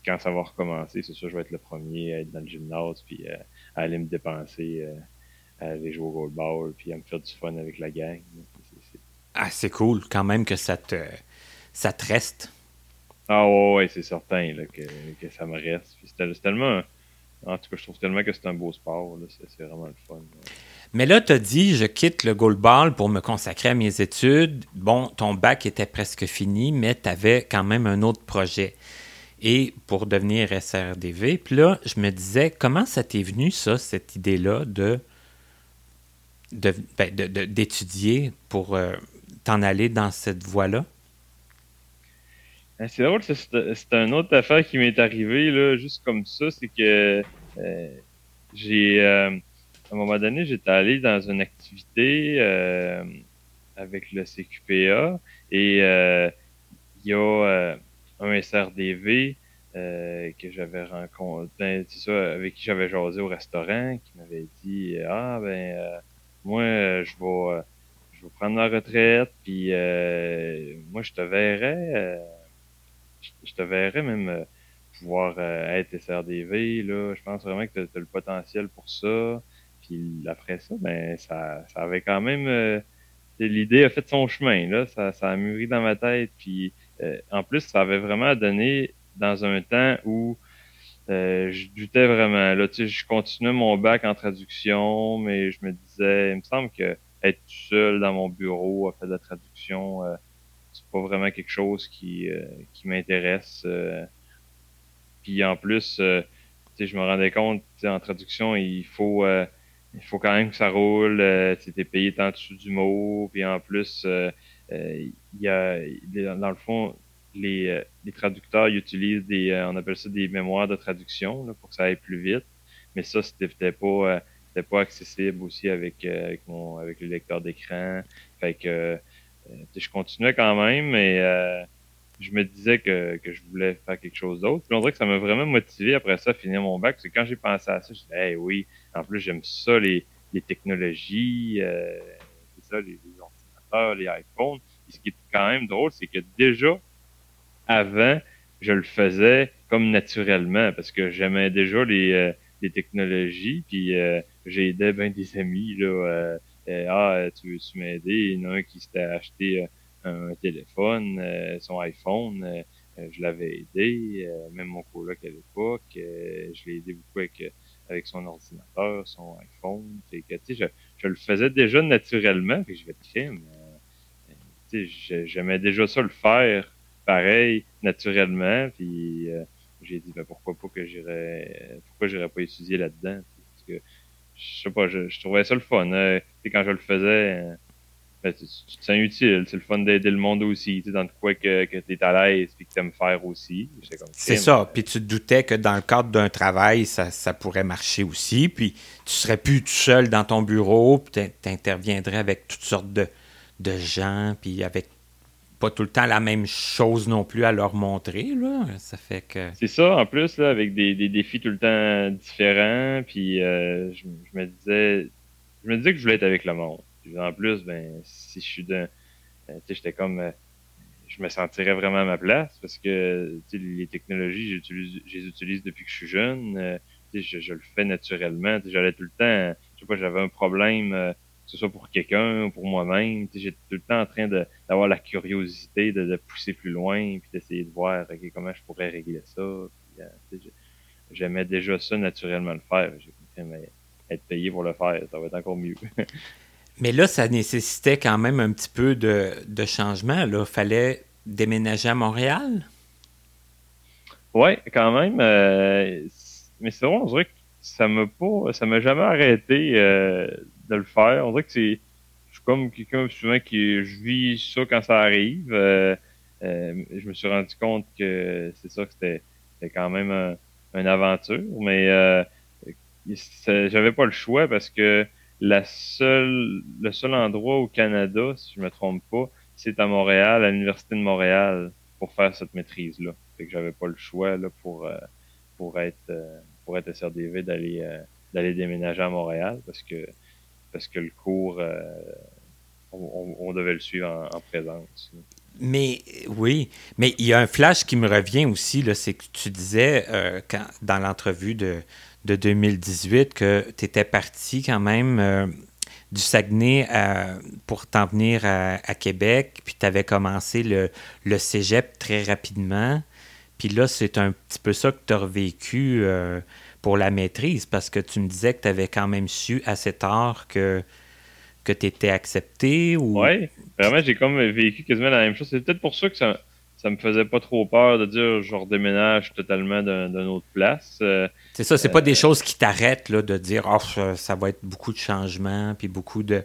quand ça va recommencer, c'est sûr je vais être le premier à être dans le gymnase, puis à aller me dépenser, à aller jouer au goal ball, puis à me faire du fun avec la gang. Ah, c'est cool quand même que ça te, ça te reste. Ah ouais, c'est certain que, ça me reste. C'est tellement. En tout cas, je trouve tellement que c'est un beau sport. C'est vraiment le fun. Mais là, tu as dit, je quitte le goalball pour me consacrer à mes études. Bon, ton bac était presque fini, mais tu avais quand même un autre projet. Et pour devenir SRDV, puis là, je me disais, comment ça t'est venu, ça, cette idée-là de ben, d'étudier pour euh, t'en aller dans cette voie-là? Ben, c'est drôle, c'est une autre affaire qui m'est arrivée, là, juste comme ça, c'est que euh, j'ai, euh, à un moment donné, j'étais allé dans une activité avec le CQPA et il y a un SRDV que j'avais rencontré, ben, c'est ça, avec qui j'avais jasé au restaurant, qui m'avait dit, ah ben, moi, je vais je vais prendre la retraite, puis euh, moi, je te verrais, euh, je, te verrais même euh, pouvoir être SRDV, là. Je pense vraiment que tu as, le potentiel pour ça. Puis après ça, ben, ça, ça avait quand même... L'idée a fait son chemin, là. Ça, ça a mûri dans ma tête. Puis en plus, ça avait vraiment donné dans un temps où je doutais vraiment. Là, tu sais, je continuais mon bac en traduction, mais je me disais, il me semble que être tout seul dans mon bureau à faire de la traduction, euh, c'est pas vraiment quelque chose qui, euh, qui m'intéresse. Euh. Puis en plus, euh, je me rendais compte, en traduction, il faut il faut quand même que ça roule. Euh, tu es payé tant dessous du mot. Puis en plus, il y a dans le fond, les, les traducteurs ils utilisent des on appelle ça des mémoires de traduction là, pour que ça aille plus vite. Mais ça, c'était pas c'était pas accessible aussi avec, euh, avec, mon, avec le lecteur d'écran. Fait que euh, je continuais quand même, mais euh, je me disais que, que je voulais faire quelque chose d'autre. Puis on dirait que ça m'a vraiment motivé après ça à finir mon bac. C'est quand j'ai pensé à ça, je me hey oui, en plus j'aime ça, les, les technologies, c'est ça, les, les iPhones. Ce qui est quand même drôle, c'est que déjà, avant, je le faisais comme naturellement, parce que j'aimais déjà les, les technologies, puis j'ai aidé des amis, là. Euh, euh, ah, tu veux-tu m'aider? Il y en a un qui s'était acheté un téléphone, son iPhone. je l'avais aidé, même mon coloc à l'époque. je l'ai aidé beaucoup avec, avec son ordinateur, son iPhone. que, je, je le faisais déjà naturellement, puis je vais te crime. J'aimais déjà ça le faire pareil, naturellement. Puis j'ai dit ben, pourquoi pas que j'irais pourquoi j'irais pas étudier là-dedans. Parce que je sais pas, je, trouvais ça le fun. Hein. quand je le faisais, ben, tu, te sens utile. C'est le fun d'aider le monde aussi. Tu dans quoi que, que tu es à l'aise et que tu aimes faire aussi. C'est ça. Puis tu te doutais que dans le cadre d'un travail, ça, ça, pourrait marcher aussi. Puis tu serais plus tout seul dans ton bureau. Puis tu interviendrais avec toutes sortes de, de gens. Puis avec pas tout le temps la même chose non plus à leur montrer. Là. Ça fait que. C'est ça, en plus, là, avec des, défis tout le temps différents. Puis euh, je, me disais. Je me disais que je voulais être avec le monde. en plus, ben, si je suis d'un. Euh, tu sais, j'étais comme. Euh, je me sentirais vraiment à ma place parce que les technologies, je les utilise depuis que je suis jeune. Je, je, le fais naturellement. J'allais tout le temps. Je sais pas, j'avais un problème que ce soit pour quelqu'un ou pour moi-même. J'étais tout le temps en train d'avoir la curiosité de, pousser plus loin, puis d'essayer de voir comment je pourrais régler ça. Euh, j'aimais déjà ça naturellement le faire. J'ai mais être payé pour le faire, ça va être encore mieux. mais là, ça nécessitait quand même un petit peu de, changement. Il fallait déménager à Montréal? Oui, quand même. Euh, mais c'est vrai, on dirait que ça m'a pas. ça m'a jamais arrêté euh, de le faire. On dirait que c'est. Je suis comme quelqu'un souvent qui. Je vis ça quand ça arrive. Euh, euh, je me suis rendu compte que c'est ça que c'était quand même un, une aventure. Mais euh, j'avais pas le choix parce que la seule, le seul endroit au Canada, si je me trompe pas, c'est à Montréal, à l'Université de Montréal, pour faire cette maîtrise-là. Fait que j'avais pas le choix là, pour, pour être pour être SRDV d'aller d'aller déménager à Montréal parce que parce que le cours, euh, on, devait le suivre en, présence. Mais oui, mais il y a un flash qui me revient aussi, c'est que tu disais euh, quand, dans l'entrevue de, de 2018 que tu étais parti quand même euh, du Saguenay pour t'en venir à, Québec, puis tu avais commencé le, le cégep très rapidement. Puis là, c'est un petit peu ça que tu as revécu pour la maîtrise parce que tu me disais que tu avais quand même su assez tard que, que tu étais accepté ou. Oui, vraiment, j'ai comme vécu quasiment la même chose. C'est peut-être pour ça que ça, ça me faisait pas trop peur de dire je redéménage totalement d'une autre place. Euh, c'est ça, c'est pas des euh, choses qui t'arrêtent de dire oh, ça va être beaucoup de changements, puis beaucoup de,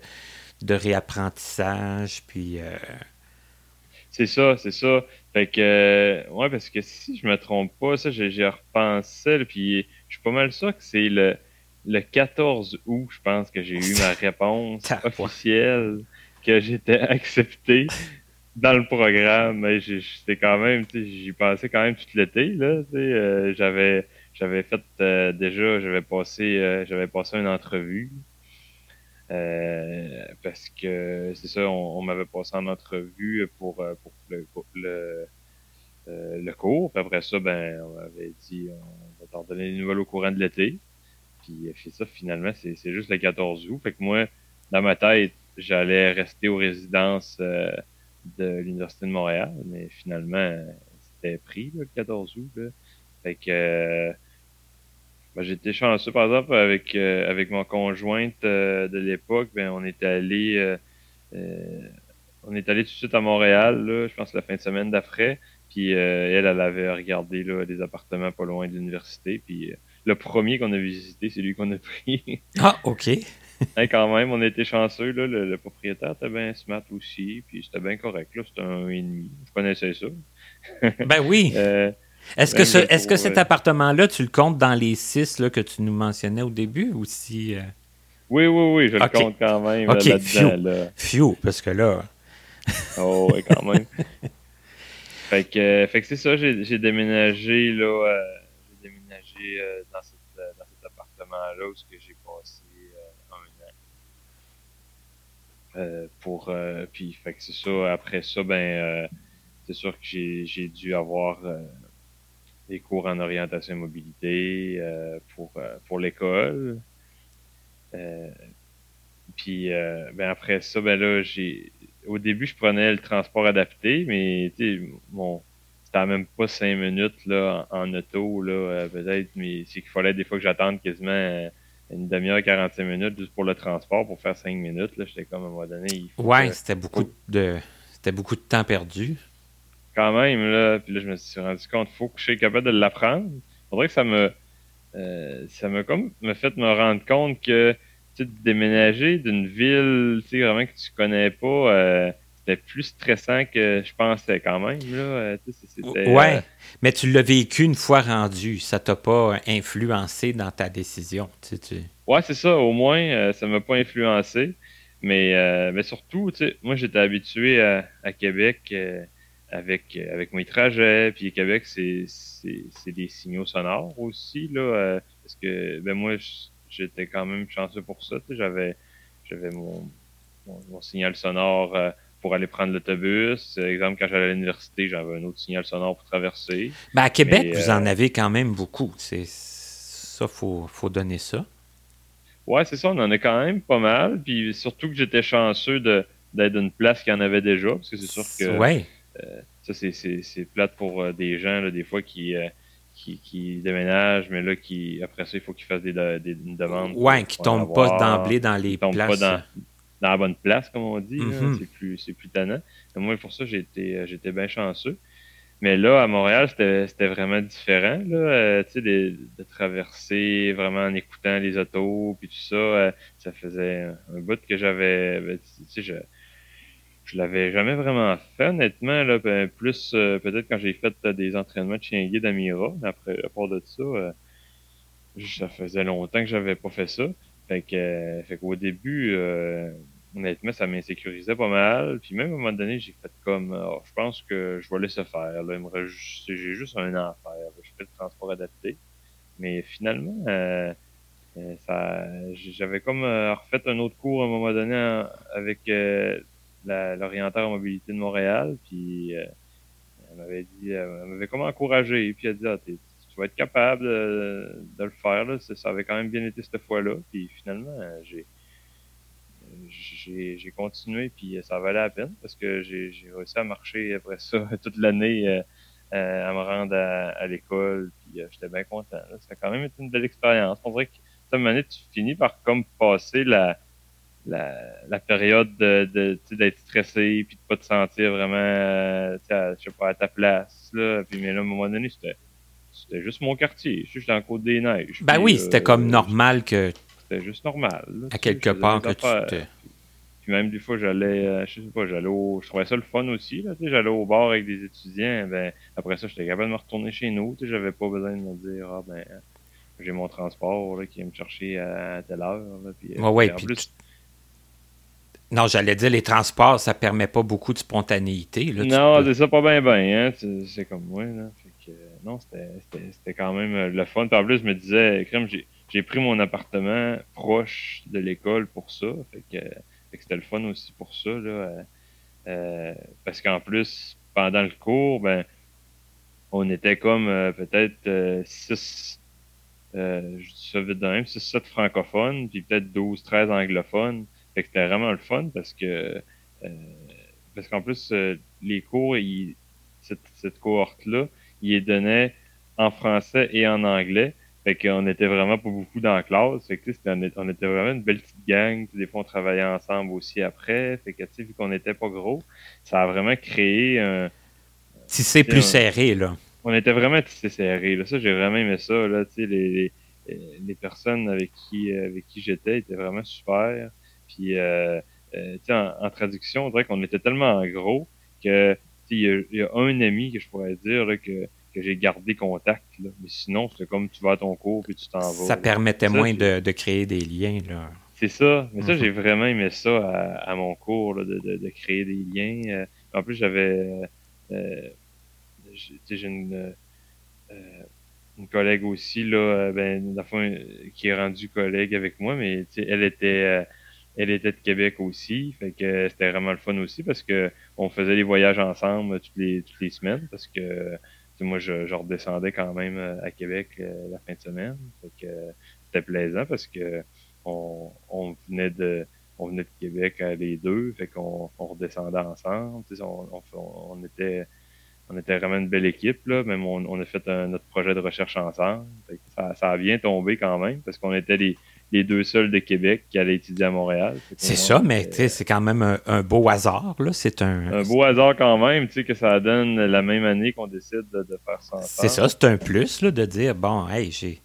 de réapprentissage, puis. Euh, c'est ça, c'est ça. Fait que, ouais, parce que si je me trompe pas, ça, j'ai repensé, puis suis pas mal sûr que c'est le, le 14 août, je pense, que j'ai eu ma réponse officielle, que j'étais accepté dans le programme. Mais c'était quand même, j'y pensais quand même tout l'été, là, euh, j'avais, j'avais fait, euh, déjà, j'avais passé, euh, j'avais passé une entrevue. parce que c'est ça, on, m'avait passé en entrevue pour, pour le, le, le cours. Puis après ça, ben, on m'avait dit t'en donner des nouvelles au courant de l'été. Puis fait ça, finalement, c'est juste le 14 août. Fait que moi, dans ma tête, j'allais rester aux résidences euh, de l'Université de Montréal, mais finalement, c'était pris le 14 août. Fait que euh, ben, j'étais chanceux, par exemple, avec, euh, avec mon conjointe de l'époque, ben, on est allé on est allé tout de suite à Montréal, là, je pense la fin de semaine d'après. Puis euh, elle, elle avait regardé là, des appartements pas loin de l'université. Puis euh, le premier qu'on a visité, c'est lui qu'on a pris. ah, OK. quand même, on était chanceux. Là, le, propriétaire était bien smart aussi. Puis c'était bien correct. Là, c'était un et demi. Je connaissais ça. ben oui. Euh, est-ce que, est-ce que cet appartement-là, tu le comptes dans les six là, que tu nous mentionnais au début ou si. Oui, oui, oui, je le compte quand même. OK, là, parce que là. oh, oui, quand même. Fait que, euh, fait que c'est ça, j'ai déménagé là, euh, j'ai déménagé euh, dans, cette, dans, cet appartement-là où j'ai passé un an. pour puis fait que c'est ça, après ça, ben c'est sûr que j'ai dû avoir des cours en orientation et mobilité pour, pour l'école. puis ben après ça, ben là, j'ai au début, je prenais le transport adapté, mais mon c'était même pas cinq minutes là, en, auto, là, peut-être, mais c'est qu'il fallait des fois que j'attende quasiment une demi-heure, 45 minutes juste pour le transport pour faire cinq minutes. Là, j'étais comme à un moment donné. ouais, c'était beaucoup de c'était beaucoup de temps perdu. Quand même, là, puis là, je me suis rendu compte qu'il faut que je sois capable de l'apprendre. Faudrait que ça me euh, ça m'a comme me fait me rendre compte que tu déménager d'une ville tu sais, vraiment que tu connais pas, euh, c'était plus stressant que je pensais quand même. Là. Euh, ouais, mais tu l'as vécu une fois rendu. Ça t'a pas influencé dans ta décision. Tu. Ouais, c'est ça. Au moins, ça m'a pas influencé. Mais, mais surtout, moi, j'étais habitué à, à Québec avec, avec mes trajets. Puis Québec, c'est des signaux sonores aussi, là. Euh, parce que, ben moi, j'étais quand même chanceux pour ça. J'avais j'avais mon, mon, signal sonore euh, pour aller prendre l'autobus. Exemple, quand j'allais à l'université, j'avais un autre signal sonore pour traverser. Ben à Québec, vous en euh, avez quand même beaucoup. C'est ça, faut, faut donner ça. Ouais, c'est ça, on en a quand même pas mal. Puis surtout que j'étais chanceux d'être d'une place qui en avait déjà. Parce que c'est sûr que. Ouais. Euh, ça, c'est plate pour euh, des gens, là, des fois, qui, euh, qui, qui, déménagent, mais là, qui, après ça, il faut qu'ils fassent des, des demandes. Ouais, qui ne tombent pas d'emblée dans les places. pas dans, dans, la bonne place, comme on dit. Mm-hmm. C'est plus, plus tannant. moi, pour ça, j'étais bien chanceux. Mais là, à Montréal, c'était vraiment différent, là, tu sais, de, traverser vraiment en écoutant les autos, puis tout ça. ça faisait un, bout que j'avais, ben, tu sais, je l'avais jamais vraiment fait, honnêtement. Là, ben, plus euh, peut-être quand j'ai fait euh, des entraînements de chien guide d'Amira. Mais après, à part de ça, euh, ça faisait longtemps que j'avais pas fait ça. Fait que, fait qu'au début, honnêtement, ça m'insécurisait pas mal. Puis même à un moment donné, j'ai fait comme, oh, je pense que je vais laisser faire. Là, j'ai juste un an à faire. Je fais le transport adapté. Mais finalement, ça, j'avais comme refait un autre cours à un moment donné avec l'orienteur en mobilité de Montréal, puis euh, elle m'avait dit, elle m'avait comme encouragé, puis elle a dit, ah, tu vas être capable de, le faire, là. Ça, avait quand même bien été cette fois-là, puis finalement, j'ai j'ai continué, puis ça valait la peine, parce que j'ai réussi à marcher après ça toute l'année. Euh, euh, à me rendre à, l'école, puis j'étais bien content. Ça a quand même été une belle expérience. On dirait que cette année, tu finis par comme passer la, la, période de, d'être stressé puis de pas te sentir vraiment euh, à, je sais pas à ta place là. Puis mais là à un moment donné c'était c'était juste mon quartier. Dans la côte des neiges ben oui c'était comme euh, normal que c'était juste normal à quelque part que tu te... puis même des fois j'allais euh, je sais pas j'allais au je trouvais ça le fun aussi là j'allais au bar avec des étudiants ben après ça j'étais capable de me retourner chez nous tu j'avais pas besoin de me dire ah ben j'ai mon transport là, qui vient me chercher à, telle heure là, puis, ouais, ouais, en plus non, j'allais dire, les transports, ça permet pas beaucoup de spontanéité. non, c'est ça pas bien, bien. Hein? C'est comme moi. Là. Fait que, non, c'était quand même euh, le fun. Puis en plus, je me disais, crème, j'ai pris mon appartement proche de l'école pour ça. Fait que, c'était le fun aussi pour ça. Là. Euh, euh, parce qu'en plus, pendant le cours, ben, on était comme peut-être 6, je dis ça vite de même, 6-7 francophones, puis peut-être 12-13 anglophones. Fait que c'était vraiment le fun parce que euh, parce qu'en plus, euh, les cours, cette, cette cohorte-là, il les donnait en français et en anglais. Fait qu'on était vraiment pas beaucoup dans la classe. Fait que on était vraiment une belle petite gang. Des fois, on travaillait ensemble aussi après. Fait que tu sais, vu qu'on n'était pas gros, ça a vraiment créé un. c'est plus serré, là. On était vraiment tissé serré. Là. Ça, j'ai vraiment aimé ça. Là. Tu sais, les, les, les personnes avec qui, avec qui j'étais étaient vraiment super. Puis, euh, euh en, en, traduction, on dirait qu'on était tellement gros que il y, a un ami que je pourrais dire que, que j'ai gardé contact. Là. Mais sinon, c'est comme tu vas à ton cours puis tu t'en vas. Ça permettait moins de, de, créer des liens. là. C'est ça. Mais ça, mhm. j'ai vraiment aimé ça à, à mon cours, là, de, de, de, créer des liens. Euh, en plus, j'avais... Euh, j'ai une, euh, une collègue aussi, là, ben, qui est rendue collègue avec moi, mais elle était elle était de Québec aussi. Fait que c'était vraiment le fun aussi parce que on faisait les voyages ensemble toutes les, toutes les semaines parce que moi, je, je, redescendais quand même euh, à Québec euh, la fin de semaine. Fait que c'était plaisant parce que on, on venait de, on venait de Québec les deux, fait qu'on on redescendait ensemble. On, on, était on était vraiment une belle équipe, là. Même on, a fait notre projet de recherche ensemble. Ça, ça, a bien tombé quand même, parce qu'on était les, les, deux seuls de Québec qui allaient étudier à Montréal. C'est ça, mais c'est quand même un, beau hasard, là. C'est un... un beau hasard quand même, tu sais, que ça donne la même année qu'on décide de, faire ça. C'est ça, c'est un plus, là, de dire, bon, hey, j'ai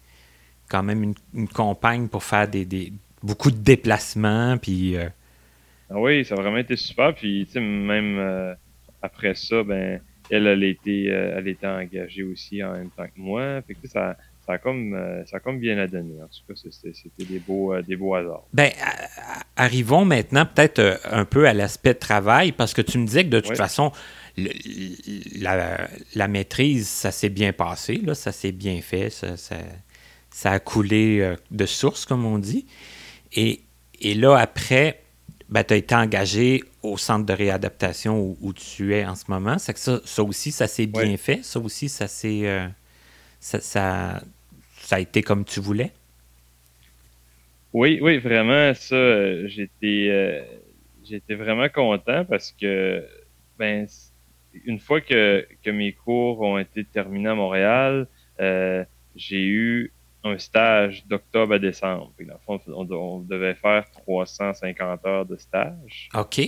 quand même une, une, compagne pour faire des, des beaucoup de déplacements, puis... Euh, ah oui, ça a vraiment été super, puis, tu sais, même euh, après ça, ben elle, elle, était, euh, elle était engagée aussi en même temps que moi. Fait que ça, ça, a comme, euh, ça a comme bien à donner. En tout cas, c'était des beaux, euh, des beaux hasards. Ben, arrivons maintenant peut-être un peu à l'aspect de travail, parce que tu me disais que de toute façon, la, la, maîtrise, ça s'est bien passé, là, ça s'est bien fait, ça, ça, ça, a coulé de source, comme on dit. Et, et là, après, ben, tu as été engagé au centre de réadaptation où, tu es en ce moment. Que ça, ça, aussi, ça s'est bien fait. Ça aussi, ça s'est. Euh, ça, ça, a été comme tu voulais? Oui, oui, vraiment. Ça, euh, j'étais, euh, j'étais vraiment content parce que, ben, une fois que, que mes cours ont été terminés à Montréal, j'ai eu un stage d'octobre à décembre. dans le fond, on, devait faire 350 heures de stage. OK.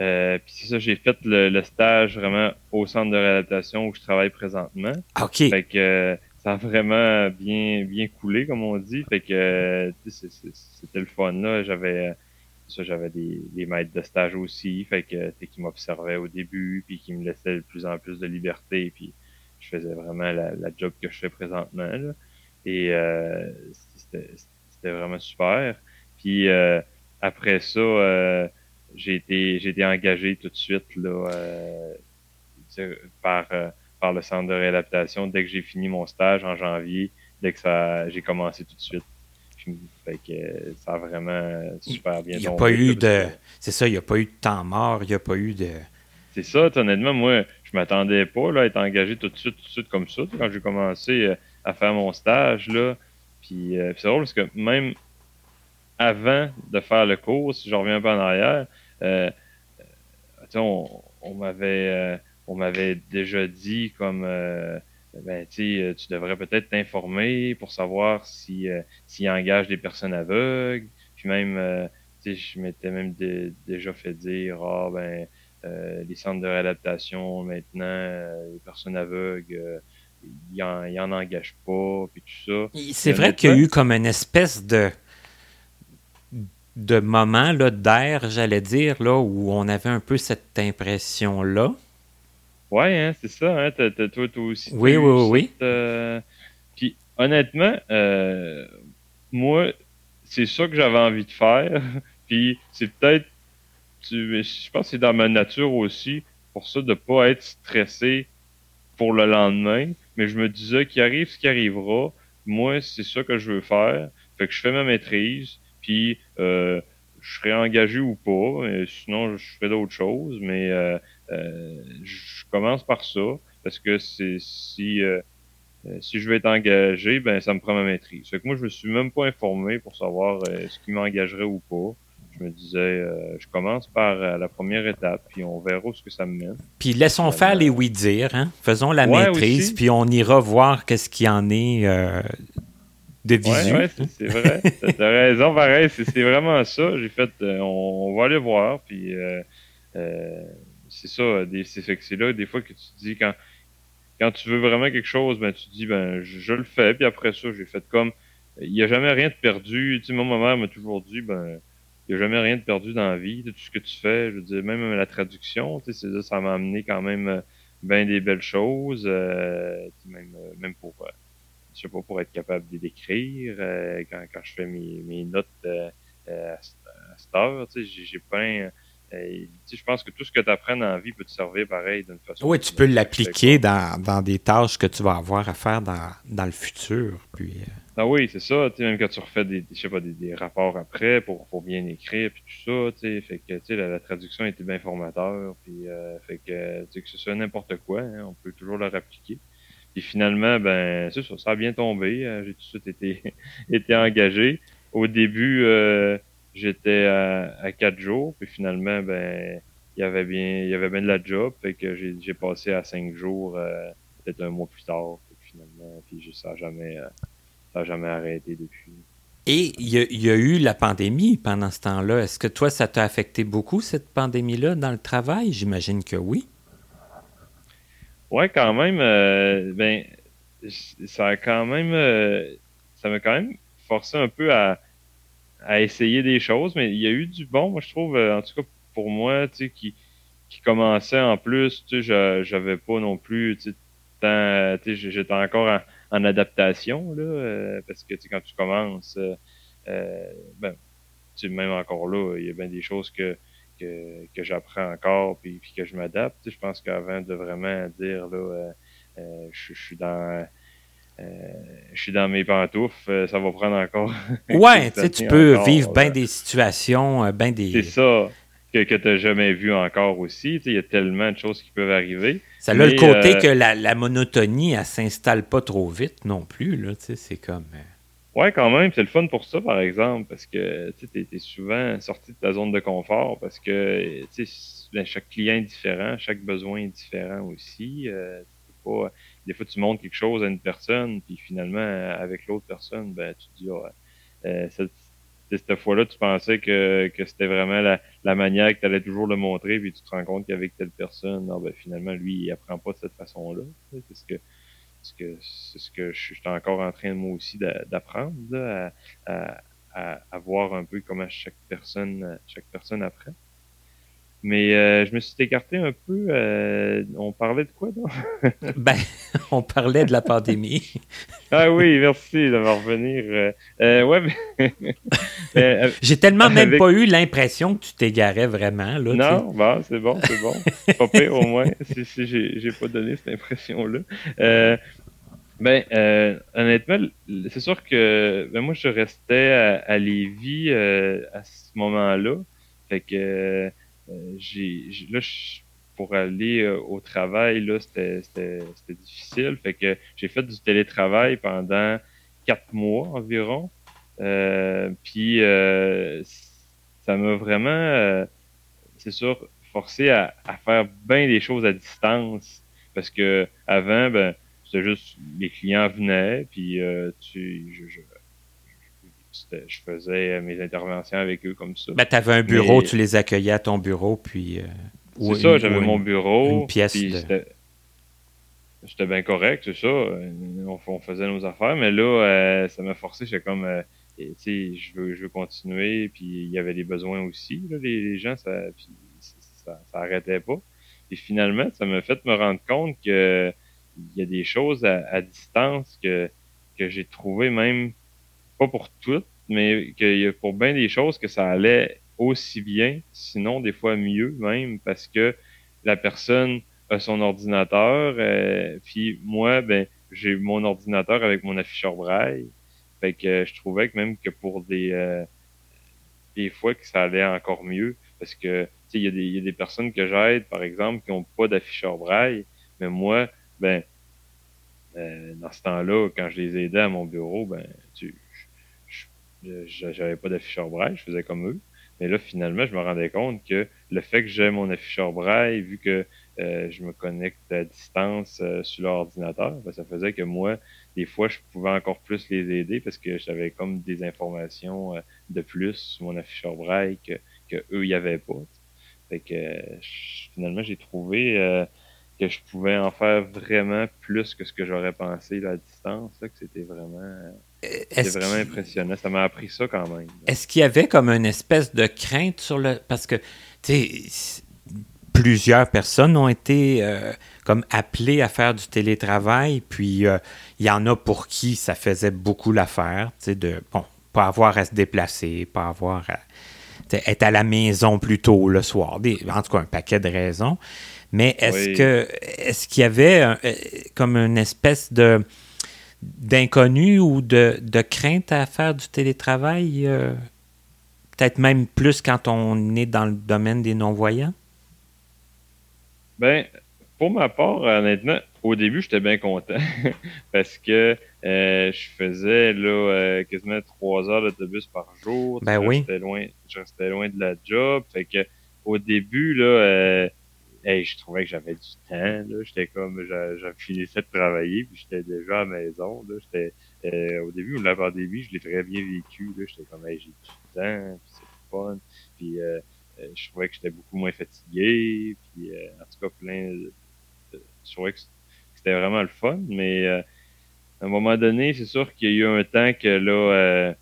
Euh, puis c'est ça, j'ai fait le, stage vraiment au centre de réadaptation où je travaille présentement. OK. Fait que euh, ça a vraiment bien bien coulé, comme on dit. Fait que c'était le fun là. J'avais ça, j'avais des, des, maîtres de stage aussi. Fait que qui m'observaient au début, puis qui me laissaient de plus en plus de liberté. Puis je faisais vraiment la, job que je fais présentement. Là. Et euh, c'était vraiment super. Puis euh, après ça, euh, j'ai été, j'ai été engagé tout de suite là, par, par le centre de réadaptation dès que j'ai fini mon stage en janvier, dès que ça j'ai commencé tout de suite. Fait que ça a vraiment super bien Il n'y a pas eu de. C'est ça, il n'y a pas eu de temps mort, il n'y a pas eu de. C'est ça, honnêtement, moi, je m'attendais pas là, à être engagé tout de suite, tout de suite comme ça. Quand j'ai commencé, à faire mon stage, là. Puis, euh, c'est drôle parce que même avant de faire le cours, si je reviens un peu en arrière, euh, euh on, on m'avait euh, on m'avait déjà dit comme ben, tu devrais peut-être t'informer pour savoir si s'il engage des personnes aveugles. Puis même, je m'étais même déjà fait dire ah ben les centres de réadaptation maintenant, les personnes aveugles il en, en engage pas, puis tout ça. C'est vrai qu'il y a eu comme une espèce de de moment là d'air, j'allais dire, là, où on avait un peu cette impression-là. Ouais, hein, c'est ça, hein, toi, toi aussi. Oui, oui, oui. Euh, puis honnêtement, euh, moi, c'est ça que j'avais envie de faire. puis c'est peut-être, je pense que c'est dans ma nature aussi, pour ça, de pas être stressé pour le lendemain mais je me disais qu'il arrive ce qui arrivera. Moi, c'est ça que je veux faire. Fait que je fais ma maîtrise, puis euh, je serai engagé ou pas. sinon, je ferai d'autres choses. Mais euh, je commence par ça parce que c'est si si je veux être engagé, ben ça me prend ma maîtrise. Fait que moi, je me suis même pas informé pour savoir ce qui m'engagerait ou pas je me disais, euh, je commence par euh, la première étape, puis on verra ce que ça me mène. Puis laissons faire les oui-dire, hein? faisons la maîtrise, puis on ira voir qu'est-ce qu'il y en est euh, de visu. Oui, c'est vrai. tu as raison, pareil, c'est vraiment ça. J'ai fait, on, va aller voir, puis c'est ça, c'est là des fois que tu te dis, quand, quand tu veux vraiment quelque chose, ben tu te dis, ben je, le fais, puis après ça, j'ai fait comme, il n'y a jamais rien de perdu. Tu sais, moi, ma mère m'a toujours dit, ben il n'y a jamais rien de perdu dans la vie. De tout ce que tu fais, je veux dire, même la traduction, tu sais, ça m'a amené quand même euh, bien des belles choses, euh, même, euh, même pour, je sais pas, pour être capable de l'écrire, quand, quand je fais mes, mes notes à, cette heure, tu sais, j'ai peint je pense que tout ce que tu apprends dans la vie peut te servir pareil d'une façon. Oui, tu peux l'appliquer dans, dans, des tâches que tu vas avoir à faire dans, dans le futur. Puis, ah oui, c'est ça. Même quand tu refais des, je sais pas, des, rapports après pour, pour, bien écrire puis tout ça, tu fait que tu la, la, traduction était bien formateur, puis euh, fait que que ce soit n'importe quoi, hein, on peut toujours le réappliquer. Puis finalement, ben ça, ça a bien tombé. Euh, j'ai tout de suite été, été engagé. Au début, euh, j'étais à, quatre jours, puis finalement, ben, il y avait bien, il y avait bien de la job, fait que j'ai passé à cinq jours, euh, peut-être un mois plus tard, finalement, puis ça n'a jamais, ça jamais arrêté depuis. Et il y, a eu la pandémie pendant ce temps-là. Est-ce que toi, ça t'a affecté beaucoup, cette pandémie-là, dans le travail? J'imagine que oui. Ouais, quand même. Euh, ben, ça a quand même. Euh, ça m'a quand même forcé un peu à, à, essayer des choses, mais il y a eu du bon, moi, je trouve, euh, en tout cas pour moi, tu sais, qui, qui commençait en plus, tu sais, j'avais pas non plus, tu sais, j'étais encore en adaptation, là, euh, parce que quand tu commences, euh, euh, ben, tu, même encore là, il y a bien des choses que, que, que j'apprends encore puis, puis que je m'adapte. Je pense qu'avant de vraiment dire là, je, suis dans je suis dans mes pantoufles, ça va prendre encore. ouais, tu peux vivre bien des situations, bien des. C'est ça que, tu n'as jamais vu encore aussi. Il y a tellement de choses qui peuvent arriver. Ça a le côté euh, que la, monotonie, elle s'installe pas trop vite non plus. C'est comme. Euh, ouais, quand même. C'est le fun pour ça, par exemple, parce que tu es, souvent sorti de ta zone de confort parce que ben, chaque client est différent, chaque besoin est différent aussi. Euh, des fois, tu montres quelque chose à une personne, puis finalement, avec l'autre personne, ben, tu te dis, ah, cette fois-là, tu pensais que, que c'était vraiment la, la, manière que tu allais toujours le montrer, puis tu te rends compte qu'avec telle personne, non, ben, finalement, lui, il apprend pas de cette façon-là. C'est ce que, que, c'est ce que je suis encore en train, moi aussi, d'apprendre, à, à, à, voir un peu comment chaque personne, chaque personne apprend. Mais euh, je me suis écarté un peu. Euh, on parlait de quoi, donc? ben, on parlait de la pandémie. ah oui, merci de me revenir. Euh, ouais, mais... J'ai tellement même pas eu l'impression que tu t'égarais vraiment. Là, non, bon, c'est bon, c'est bon. pas pire au moins, si, si j'ai pas donné cette impression-là. ben, honnêtement, c'est sûr que ben, moi, je restais à, à Lévis à ce moment-là. Fait que euh, j'ai, là, pour aller euh, au travail, là, c'était, c'était, difficile. Fait que j'ai fait du télétravail pendant quatre mois environ. Euh, puis ça m'a vraiment, c'est sûr, forcé à, à faire bien des choses à distance. Parce que avant, ben, c'était juste les clients venaient, puis tu, je, je faisais mes interventions avec eux comme ça. Ben, tu avais un bureau, tu les accueillais à ton bureau, puis. Euh, c'est ça, j'avais mon bureau. Une pièce. J'étais bien correct, c'est ça. On, faisait nos affaires, mais là, euh, ça m'a forcé. J'étais comme, euh, tu sais, je veux, je veux continuer, puis il y avait des besoins aussi, les, gens, ça, puis ça, ça arrêtait pas. Et finalement, ça m'a fait me rendre compte que il y a des choses à, à distance que, que j'ai trouvé même pas pour toutes, mais a pour bien des choses que ça allait aussi bien, sinon des fois mieux même, parce que la personne a son ordinateur, euh, puis moi, ben, j'ai mon ordinateur avec mon afficheur braille. Fait que je trouvais que même que pour des euh, des fois que ça allait encore mieux, parce que il y, a des, y a des personnes que j'aide, par exemple, qui n'ont pas d'afficheur braille, mais moi, ben euh, dans ce temps-là, quand je les aidais à mon bureau, ben tu j'avais pas d'afficheur braille, je faisais comme eux. Mais là, finalement, je me rendais compte que le fait que j'ai mon afficheur braille, vu que euh, je me connecte à distance euh, sur l'ordinateur, ben, ça faisait que moi, des fois, je pouvais encore plus les aider parce que j'avais comme des informations euh, de plus sur mon afficheur braille que, que eux, y avaient pas. Fait que finalement, j'ai trouvé que je pouvais en faire vraiment plus que ce que j'aurais pensé à distance, que c'était vraiment c'est vraiment impressionnant. Ça m'a appris ça quand même. Est-ce qu'il y avait comme une espèce de crainte sur le. Parce que, tu sais, plusieurs personnes ont été euh, comme appelées à faire du télétravail, puis euh, il y en a pour qui ça faisait beaucoup l'affaire, tu sais, de, bon, pas avoir à se déplacer, pas avoir à être à la maison plus tôt le soir, des, en tout cas un paquet de raisons. Mais est-ce que est-ce qu'il y avait euh, comme une espèce de d'inconnu ou de, de, crainte à faire du télétravail, euh, peut-être même plus quand on est dans le domaine des non-voyants? Ben, pour ma part, honnêtement, au début, j'étais bien content parce que euh, je faisais là euh, quasiment trois heures d'autobus par jour. Ben je oui. Restais loin, je restais loin de la job. Fait que au début, là, hey, je trouvais que j'avais du temps. Là. J'étais comme j'avais finissais de travailler, puis j'étais déjà à la maison. Là. J'étais, euh, au début, la pandémie, je l'ai très bien vécu. Là. J'étais comme hey, j'ai du temps, puis c'est fun. Puis euh, euh, je trouvais que j'étais beaucoup moins fatigué. Puis euh, en tout cas, plein de, de- je trouvais que c'était vraiment le fun, mais euh, à un moment donné, c'est sûr qu'il y a eu un temps que là, euh,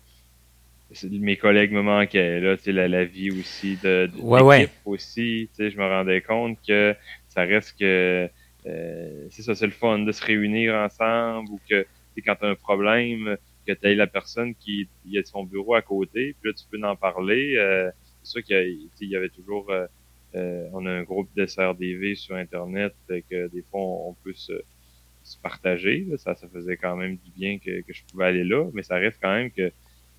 mes collègues me manquaient, là, tu sais, la, la vie aussi de, de Ouais, ouais. aussi, tu sais, je me rendais compte que ça reste que euh, c'est ça, c'est le fun de se réunir ensemble ou que tu sais, quand tu as un problème, que tu la personne qui y a son bureau à côté, puis là tu peux en parler. euh, c'est sûr qu'il y, a- y avait toujours euh, euh, on a un groupe de SRDV sur Internet, fait que des fois on, on peut se, se partager. là. Ça, ça faisait quand même du bien que, que je pouvais aller là, mais ça reste quand même que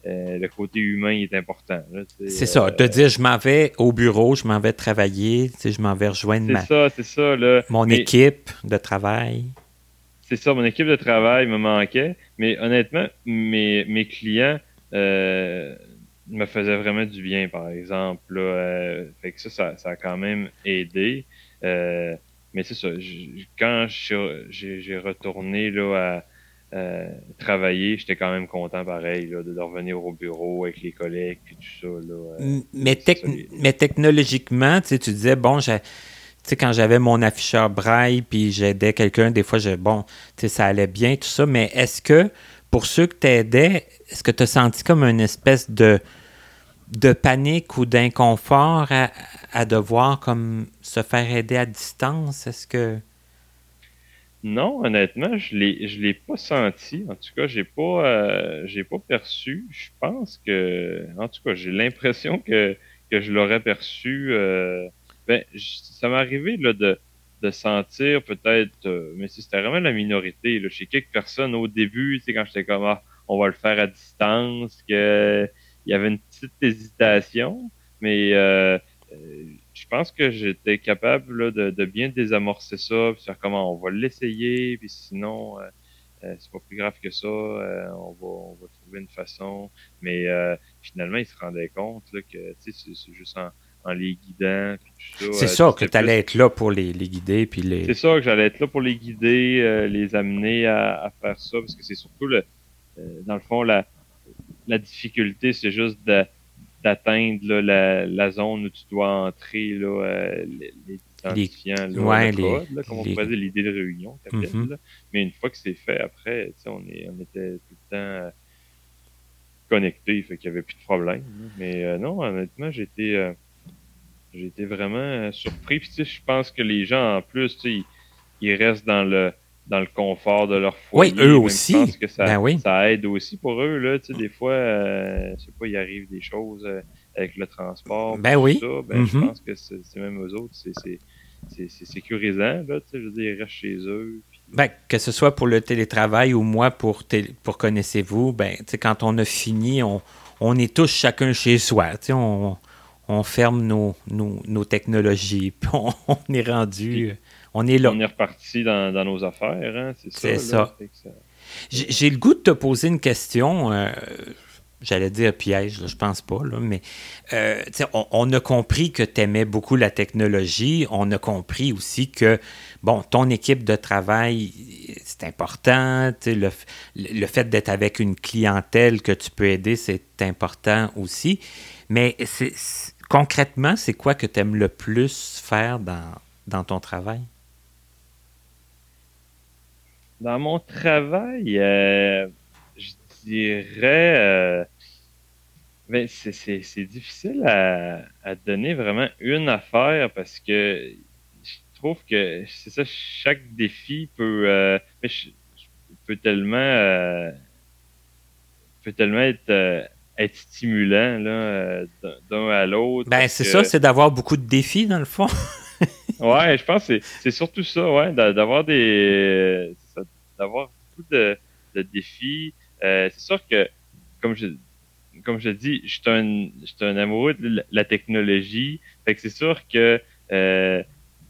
euh, le côté humain est important. C'est ça, euh, de dire je m'en vais au bureau, je m'en vais travailler, je m'en vais rejoindre ma, ça, ça. Là. mon Mais équipe de travail. C'est ça, mon équipe de travail me manquait, mais honnêtement, mes, mes clients euh, me faisaient vraiment du bien, par exemple. Là, euh, fait que ça, ça, ça a quand même aidé. Euh, mais c'est ça, quand j'ai retourné là, à euh, travailler, j'étais quand même content pareil là, de, revenir au bureau avec les collègues et tout ça. Là, euh. Mais, c'est tec- ça, les- mais technologiquement, tu sais, tu disais, bon, j'ai- quand j'avais mon afficheur braille, puis j'aidais quelqu'un, des fois, je, bon, ça allait bien, tout ça, mais est-ce que, pour ceux que tu aidais, est-ce que tu as senti comme une espèce de, de panique ou d'inconfort à, à devoir comme se faire aider à distance? Est-ce que... Non, honnêtement, je l'ai, je l'ai pas senti. En tout cas, j'ai pas, euh, j'ai pas perçu. Je pense que, en tout cas, j'ai l'impression que que je l'aurais perçu. euh, ben, ça m'est arrivé là de de sentir peut-être, euh, mais c'était vraiment la minorité. Là, chez quelques personnes au début, tu sais, quand j'étais comme, ah, on va le faire à distance, que il y avait une petite hésitation, mais euh, euh, je pense que j'étais capable là, de, de bien désamorcer ça, puis faire comment on va l'essayer, puis sinon euh, euh, c'est pas plus grave que ça, euh, on va on va trouver une façon. Mais euh, finalement, ils se rendaient compte là, que tu sais, c'est c'est juste en, en les guidant, tout ça. C'est euh, ça, que tu allais plus- être là pour les, les guider, puis les... c'est ça que j'allais être là pour les guider, euh, les amener à, à faire ça, parce que c'est surtout le, euh, dans le fond, la, la difficulté, c'est juste de- d'atteindre là, la, la zone où tu dois entrer là, euh, les, les identifiants, là, ouais, le les- là, comme on les- dire, l'idée de réunion, Mhm. là. Mais une fois que c'est fait, après, tu sais, on, est, on était tout le temps euh, connectés, fait qu'il n'y avait plus de problème. Mais euh, non, honnêtement, j'étais euh, j'ai été vraiment euh, surpris. Puis, je pense que les gens, en plus, ils, ils restent dans le dans le confort de leur foyer. Oui, eux aussi. Je pense que ça, Ben oui. ça aide aussi pour eux. Là, tu sais, des fois, euh, je sais pas, il arrive des choses euh, avec le transport. Ben tout oui. Ça, ben, Je Mhm. pense que c'est même eux autres, c'est sécurisant. Là, tu sais, je veux dire, ils restent chez eux. puis- Ben, que ce soit pour le télétravail ou moi pour, télé- pour connaissez-vous, ben, tu sais, quand on a fini, on, on est tous chacun chez soi. tu sais, On, on ferme nos, nos, nos technologies, puis on, on est rendu, on est là. On est reparti dans, dans nos affaires, hein, c'est ça. J'ai le goût de te poser une question. euh, J'allais dire piège, là, je pense pas, là, mais euh, on, on a compris que tu aimais beaucoup la technologie. On a compris aussi que, bon, ton équipe de travail, c'est important. Le, fait d'être avec une clientèle que tu peux aider, c'est important aussi. Mais concrètement, c'est quoi que tu aimes le plus faire dans, dans ton travail? Dans mon travail, euh, je dirais, euh, ben, c'est, c'est, c'est difficile à, à donner vraiment une affaire parce que je trouve que c'est ça, chaque défi peut, euh, je- peut tellement, peut tellement être, être stimulant là, d'un- à l'autre. Ben, c'est que- ça, c'est d'avoir beaucoup de défis, dans le fond. Ouais, je pense que c'est- c'est surtout ça, ouais, d'a- d'avoir des d'avoir beaucoup de, de défis. Euh, c'est sûr que, comme je comme je dis, je suis un je suis un amoureux de la- la technologie. Fait que c'est sûr que euh,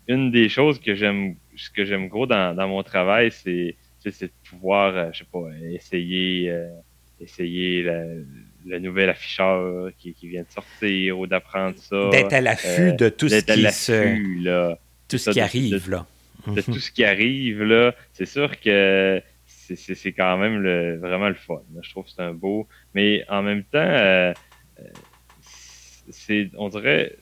une des choses que j'aime que j'aime gros dans, dans mon travail, c'est c'est de pouvoir, euh, je sais pas, essayer euh, essayer le nouvel afficheur qui, qui, vient de sortir ou d'apprendre ça. D'être à l'affût de tout ce qui se... là. Tout ce qui arrive, là. De tout ce qui arrive, là. C'est sûr que c'est quand même le, vraiment le fun. Je trouve que c'est un beau. Mais en même temps, euh, c'est, on dirait,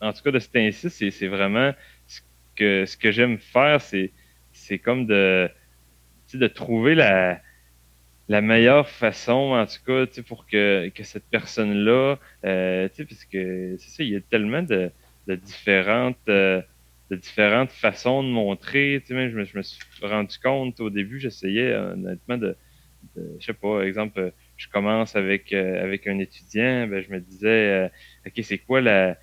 en tout cas de cet ainsi, c'est vraiment ce que, ce que j'aime faire, c'est, c'est comme de, de trouver la, la meilleure façon, en tout cas, pour que, que cette personne-là, euh, parce que c'est ça, il y a tellement de, de différentes. Euh, de différentes façons de montrer. Tu sais, même, je, me, je me suis rendu compte au début, j'essayais honnêtement de, de, je sais pas, exemple, je commence avec euh, avec un étudiant, ben, je me disais, euh, ok, c'est quoi la,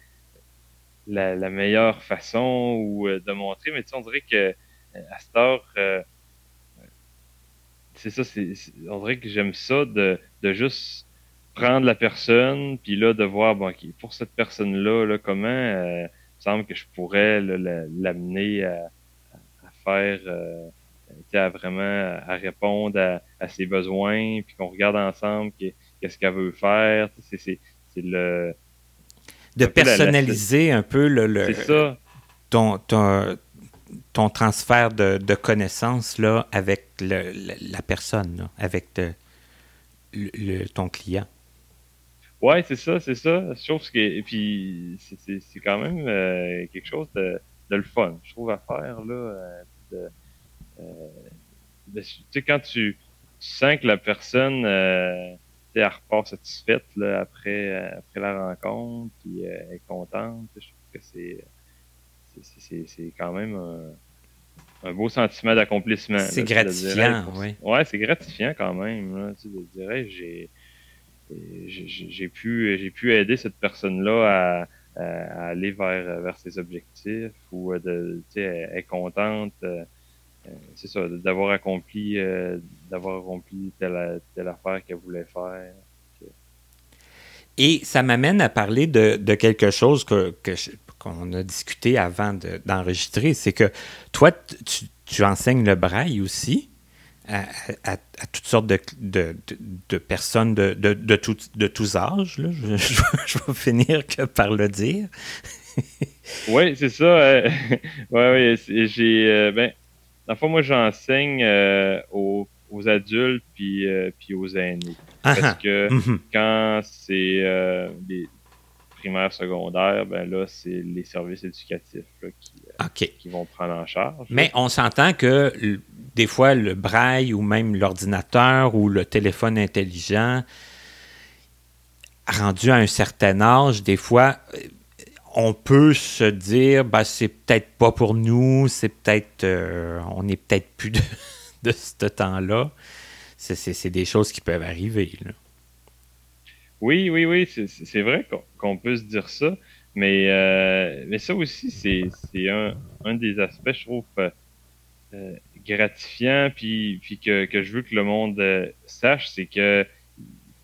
la, la meilleure façon ou euh, de montrer, mais tu sais, on dirait que à cette heure, c'est ça, c'est, on dirait que j'aime ça de, de juste prendre la personne, puis là de voir, bon, ok, pour cette personne-là, là, comment semble que je pourrais l'amener à, faire, euh, à vraiment à répondre à, ses besoins, puis qu'on regarde ensemble qu'est-ce qu'elle veut faire. C'est le. De personnaliser un peu le. Ton, ton, transfert de, connaissances là, avec la personne, avec le, ton client. Ouais, c'est ça, c'est ça. Je trouve que, et puis, c'est quand même euh, quelque chose de, de, le fun, je trouve, à faire, là. Euh, de, euh, tu sais, quand tu, sens que la personne, euh, elle repart satisfaite, là, après, après la rencontre, puis est contente, je trouve que c'est, c'est quand même un, un beau sentiment d'accomplissement. C'est gratifiant, oui. Ouais, c'est gratifiant quand même, là, tu sais, dirais, j'ai j'ai pu, j'ai pu aider cette personne-là à, aller vers, vers ses objectifs ou de, elle est contente, euh, c'est ça, d'avoir accompli, euh, d'avoir accompli telle, telle affaire qu'elle voulait faire. Et ça m'amène à parler de, de, quelque chose que, qu'on a discuté avant d'enregistrer, c'est que toi, tu, tu enseignes le braille aussi à, toutes sortes de, de, de, personnes de, de, de, de tous âges. Là. Je, je, vais finir que par le dire. oui, c'est ça. Euh, ouais, ouais, j'ai. Euh, ben, moi, j'enseigne euh, aux, aux, adultes puis, euh, puis aux aînés. Parce ah, ah. que mhm. quand c'est des primaires, secondaires, ben là, c'est les services éducatifs qui, qui, vont prendre en charge. Mais on s'entend que des fois, le braille ou même l'ordinateur ou le téléphone intelligent, rendu à un certain âge, des fois, euh, on peut se dire, ben, c'est peut-être pas pour nous, c'est peut-être, euh, on n'est peut-être plus de, ce temps-là. C'est des choses qui peuvent arriver. Oui, oui, oui, c'est vrai qu'on peut se dire ça, mais, euh, mais ça aussi, c'est un, des aspects, je trouve, gratifiant, puis, puis que, que, je veux que le monde euh, sache, c'est que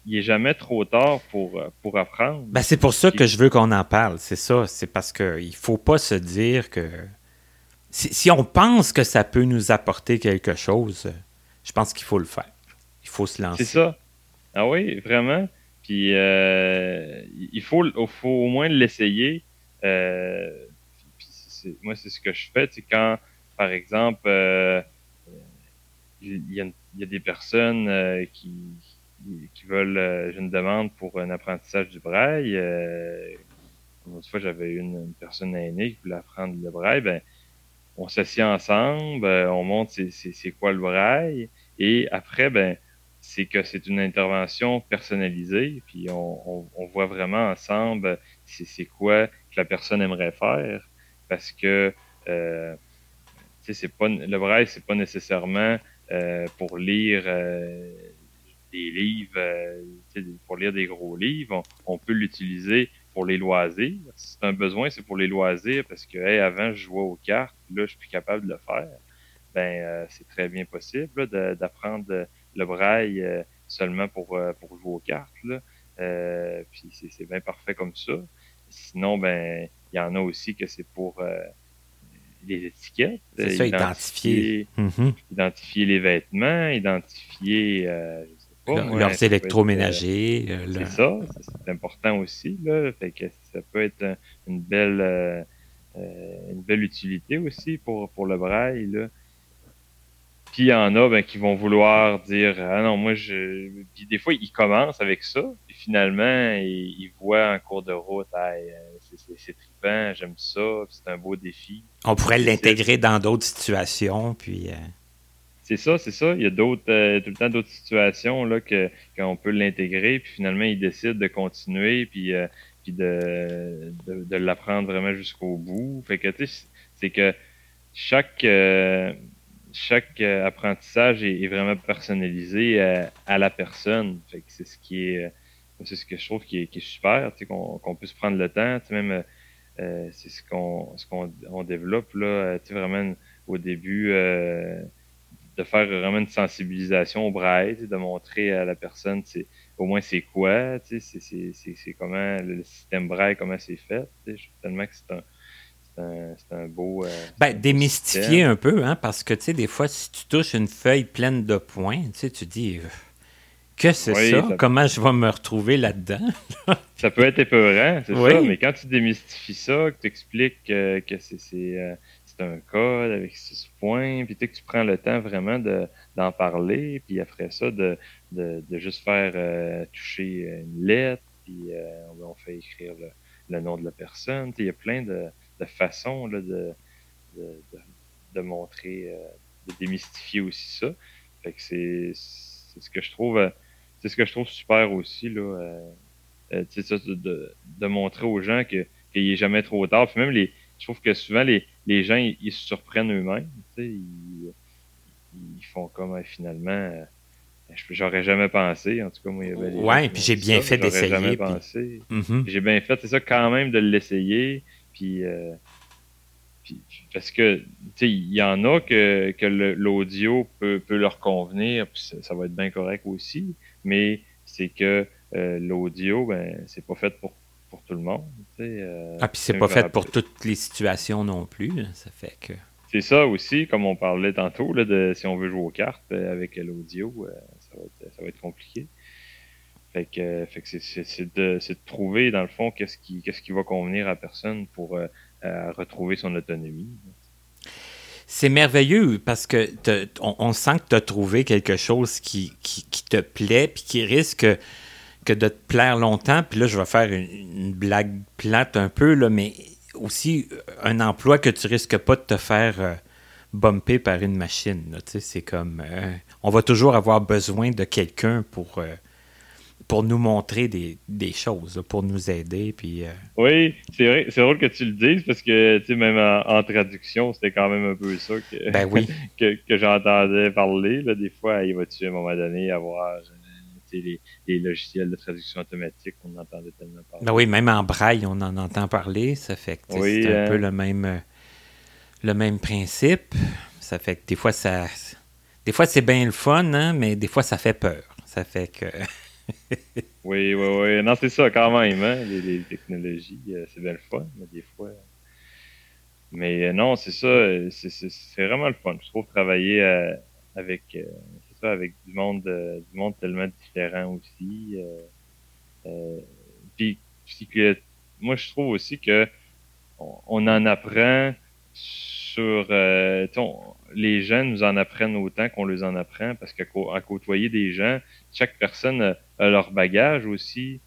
il est jamais trop tard pour, euh, pour apprendre. Ben, c'est pour ça que je veux qu'on en parle, c'est ça. C'est parce qu'il faut pas se dire que... Si, si, on pense que ça peut nous apporter quelque chose, je pense qu'il faut le faire. Il faut se lancer. C'est ça. Ah oui, vraiment. Puis euh, il faut, faut au moins l'essayer. Euh, moi, c'est ce que je fais. Quand par exemple, euh, il, y a, des personnes euh, qui, qui veulent, euh, j'ai une demande pour un apprentissage du braille. une fois, j'avais une, personne aînée qui voulait apprendre le braille. Ben, on s'assied ensemble, on montre c'est quoi le braille, et après, ben, c'est que c'est une intervention personnalisée, puis on, on, voit vraiment ensemble c'est quoi que la personne aimerait faire, parce que c'est pas le braille, c'est pas nécessairement euh, pour lire euh, des livres, euh, pour lire des gros livres. On, peut l'utiliser pour les loisirs. Si c'est un besoin, c'est pour les loisirs parce que avant, je jouais aux cartes, là, je suis plus capable de le faire. Ben, c'est très bien possible d'apprendre le braille seulement pour, pour jouer aux cartes. Là. puis c'est bien parfait comme ça. Sinon, ben, il y en a aussi que c'est pour les étiquettes. C'est ça, identifier. Mhm. Identifier les vêtements, identifier, je sais pas, leurs électroménagers. C'est ça, c'est important aussi. Là, fait que ça peut être une belle, une belle utilité aussi pour, pour le braille. Là. Puis il y en a ben, qui vont vouloir dire Ah non, moi je. Puis des fois, ils commencent avec ça, puis finalement, ils, voient en cours de route Ah, c'est j'aime ça, c'est un beau défi. On pourrait l'intégrer dans d'autres situations, puis. Euh, c'est ça, c'est ça. Il y a d'autres, euh, tout le temps d'autres situations là que qu'on peut l'intégrer, puis finalement, ils décident de continuer, puis, puis de, de, l'apprendre vraiment jusqu'au bout. Fait que tu sais, c'est que chaque chaque euh, apprentissage est, vraiment personnalisé à, la personne. c'est ce qui est, euh, c'est ce que je trouve qui est, qui est super, qu'on puisse prendre le temps. Même, euh, c'est ce qu'on ce qu'on on développe là, vraiment au début de faire vraiment une sensibilisation au braille, de montrer à la personne au moins c'est quoi, c'est comment le système braille, comment c'est fait. Je trouve tellement que c'est un c'est un, beau. Euh, ben, démystifier un peu, hein, parce que, tu sais, des fois, si tu touches une feuille pleine de points, tu sais, tu dis. Euh, que c'est ça? Comment je vais me retrouver là-dedans? ça peut être épeurant, c'est ça, mais quand tu démystifies ça, que tu expliques que c'est un code avec six points, puis que tu prends le temps vraiment d'en parler, puis après ça, de, de, juste faire euh, toucher une lettre, puis on, fait écrire le, le, nom de la personne. Il y a plein de, de façon là, de, montrer, euh, de démystifier aussi ça. Fait que c'est, ce que je trouve euh, c'est ce que je trouve super aussi là, euh, ça, de, de, montrer aux gens que qu'il n'est jamais trop tard. Puis même les, je trouve que souvent les, les gens ils, se surprennent eux-mêmes. Ils, ils font comme finalement j'aurais jamais pensé. En tout cas, moi, il y avait Ouais, puis j'ai bien fait d'essayer. jamais pensé. Mm-hmm. J'ai bien fait, c'est ça, quand même, de l'essayer. Euh, puis, parce que, tu sais, il y en a que, que l'audio peut, peut, leur convenir, puis ça, va être bien correct aussi, mais c'est que euh, l'audio, ben, c'est pas fait pour, pour tout le monde. Euh, ah, puis c'est pas fait pour toutes les situations non plus. ça fait que. C'est ça aussi, comme on parlait tantôt, là, de si on veut jouer aux cartes avec l'audio, ça, ça, va être compliqué. Fait que, fait que c'est de, de, trouver, dans le fond, qu'est-ce qui, qu'est-ce qui va convenir à personne pour euh, retrouver son autonomie. C'est merveilleux parce que on, sent que tu as trouvé quelque chose qui, te plaît puis qui risque que de te plaire longtemps. Puis là, je vais faire une, blague plate un peu, là, mais aussi un emploi que tu risques pas de te faire euh, par une machine. C'est comme. Euh, on va toujours avoir besoin de quelqu'un pour pour nous montrer des, des choses, pour nous aider. Puis, euh, Oui, c'est vrai, c'est drôle que tu le dises parce que même en, traduction, c'était quand même un peu ça que, ben oui. que, que j'entendais parler. Là, des fois, il va-tu à un moment donné avoir euh, les, les, logiciels de traduction automatique, on entendait tellement parler. Ben oui, même en braille, on en entend parler. Ça fait que c'est un hein. peu le même, euh, le même principe. Ça fait que des fois, ça. Des fois, c'est bien le fun, hein, mais des fois, ça fait peur. Ça fait que. oui, oui, oui. Non, c'est ça quand même, hein? les, technologies, euh, c'est bien le fun, mais des fois. Mais euh, non, c'est ça, euh, c'est vraiment le fun. Je trouve travailler avec, ça, avec du monde, du monde tellement différent aussi. puis, moi, je trouve aussi que on, en apprend sur les gens nous en apprennent autant qu'on les en apprend parce qu'à côtoyer des gens, chaque personne a, leur bagage aussi.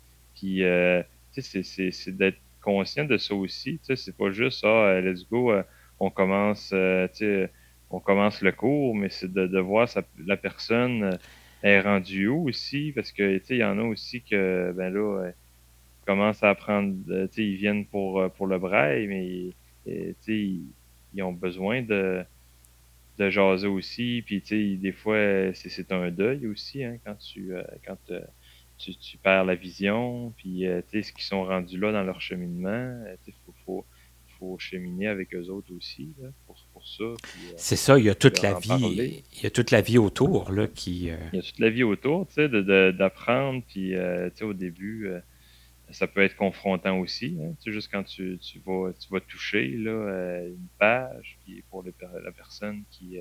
Euh, c'est d'être conscient de ça aussi. C'est pas juste, ah, let's go, euh, on commence, euh, on commence le cours, mais c'est de, de, voir la personne est rendue où aussi, parce que, il y en a aussi que, ben là, commencent à apprendre, ils viennent pour, pour le braille, mais, ils, ils ont besoin de de jaser aussi. Puis, tu sais, des fois, c'est un deuil aussi, hein, quand tu, euh, quand euh, tu, tu, perds la vision. Puis, euh, tu sais, ce qu'ils sont rendus là dans leur cheminement, il faut, faut, faut, cheminer avec eux autres aussi, là, pour, pour ça. c'est ça, il y a toute la vie. Il y a toute la vie autour, là, qui... Il y a toute la vie autour, tu sais, d'apprendre. puis, tu sais, au début... ça peut être confrontant aussi. Hein, sais, juste quand tu, tu, vas, tu vas toucher là, une page, puis pour la personne qui,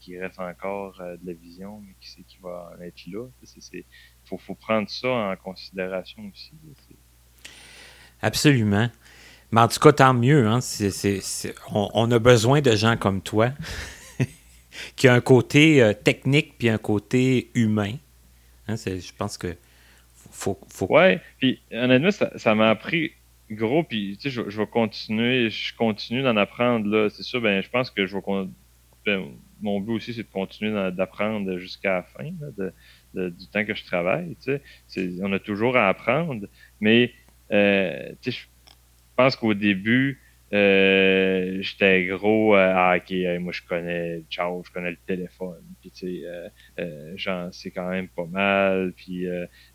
qui reste encore de la vision, mais qui sait qu'il va en être là. Il faut, faut, prendre ça en considération aussi. Absolument. Mais en tout cas, tant mieux. Hein? on, a besoin de gens comme toi qui a un côté euh, technique puis un côté humain. Hein, je pense que faut. faut... Ouais, puis honnêtement, ça m'a appris gros, puis tu sais, je, vais continuer, je continue d'en apprendre là. C'est sûr, ben, je pense que je vais. Ben, mon but aussi, c'est de continuer d'apprendre jusqu'à la fin du temps que je travaille. Tu sais. On a toujours à apprendre, mais euh, tu sais, je pense qu'au début, euh, j'étais gros euh, ah, ok moi je connais ciao je connais le téléphone. Puis tu sais euh, euh j'en sais quand même pas mal. Puis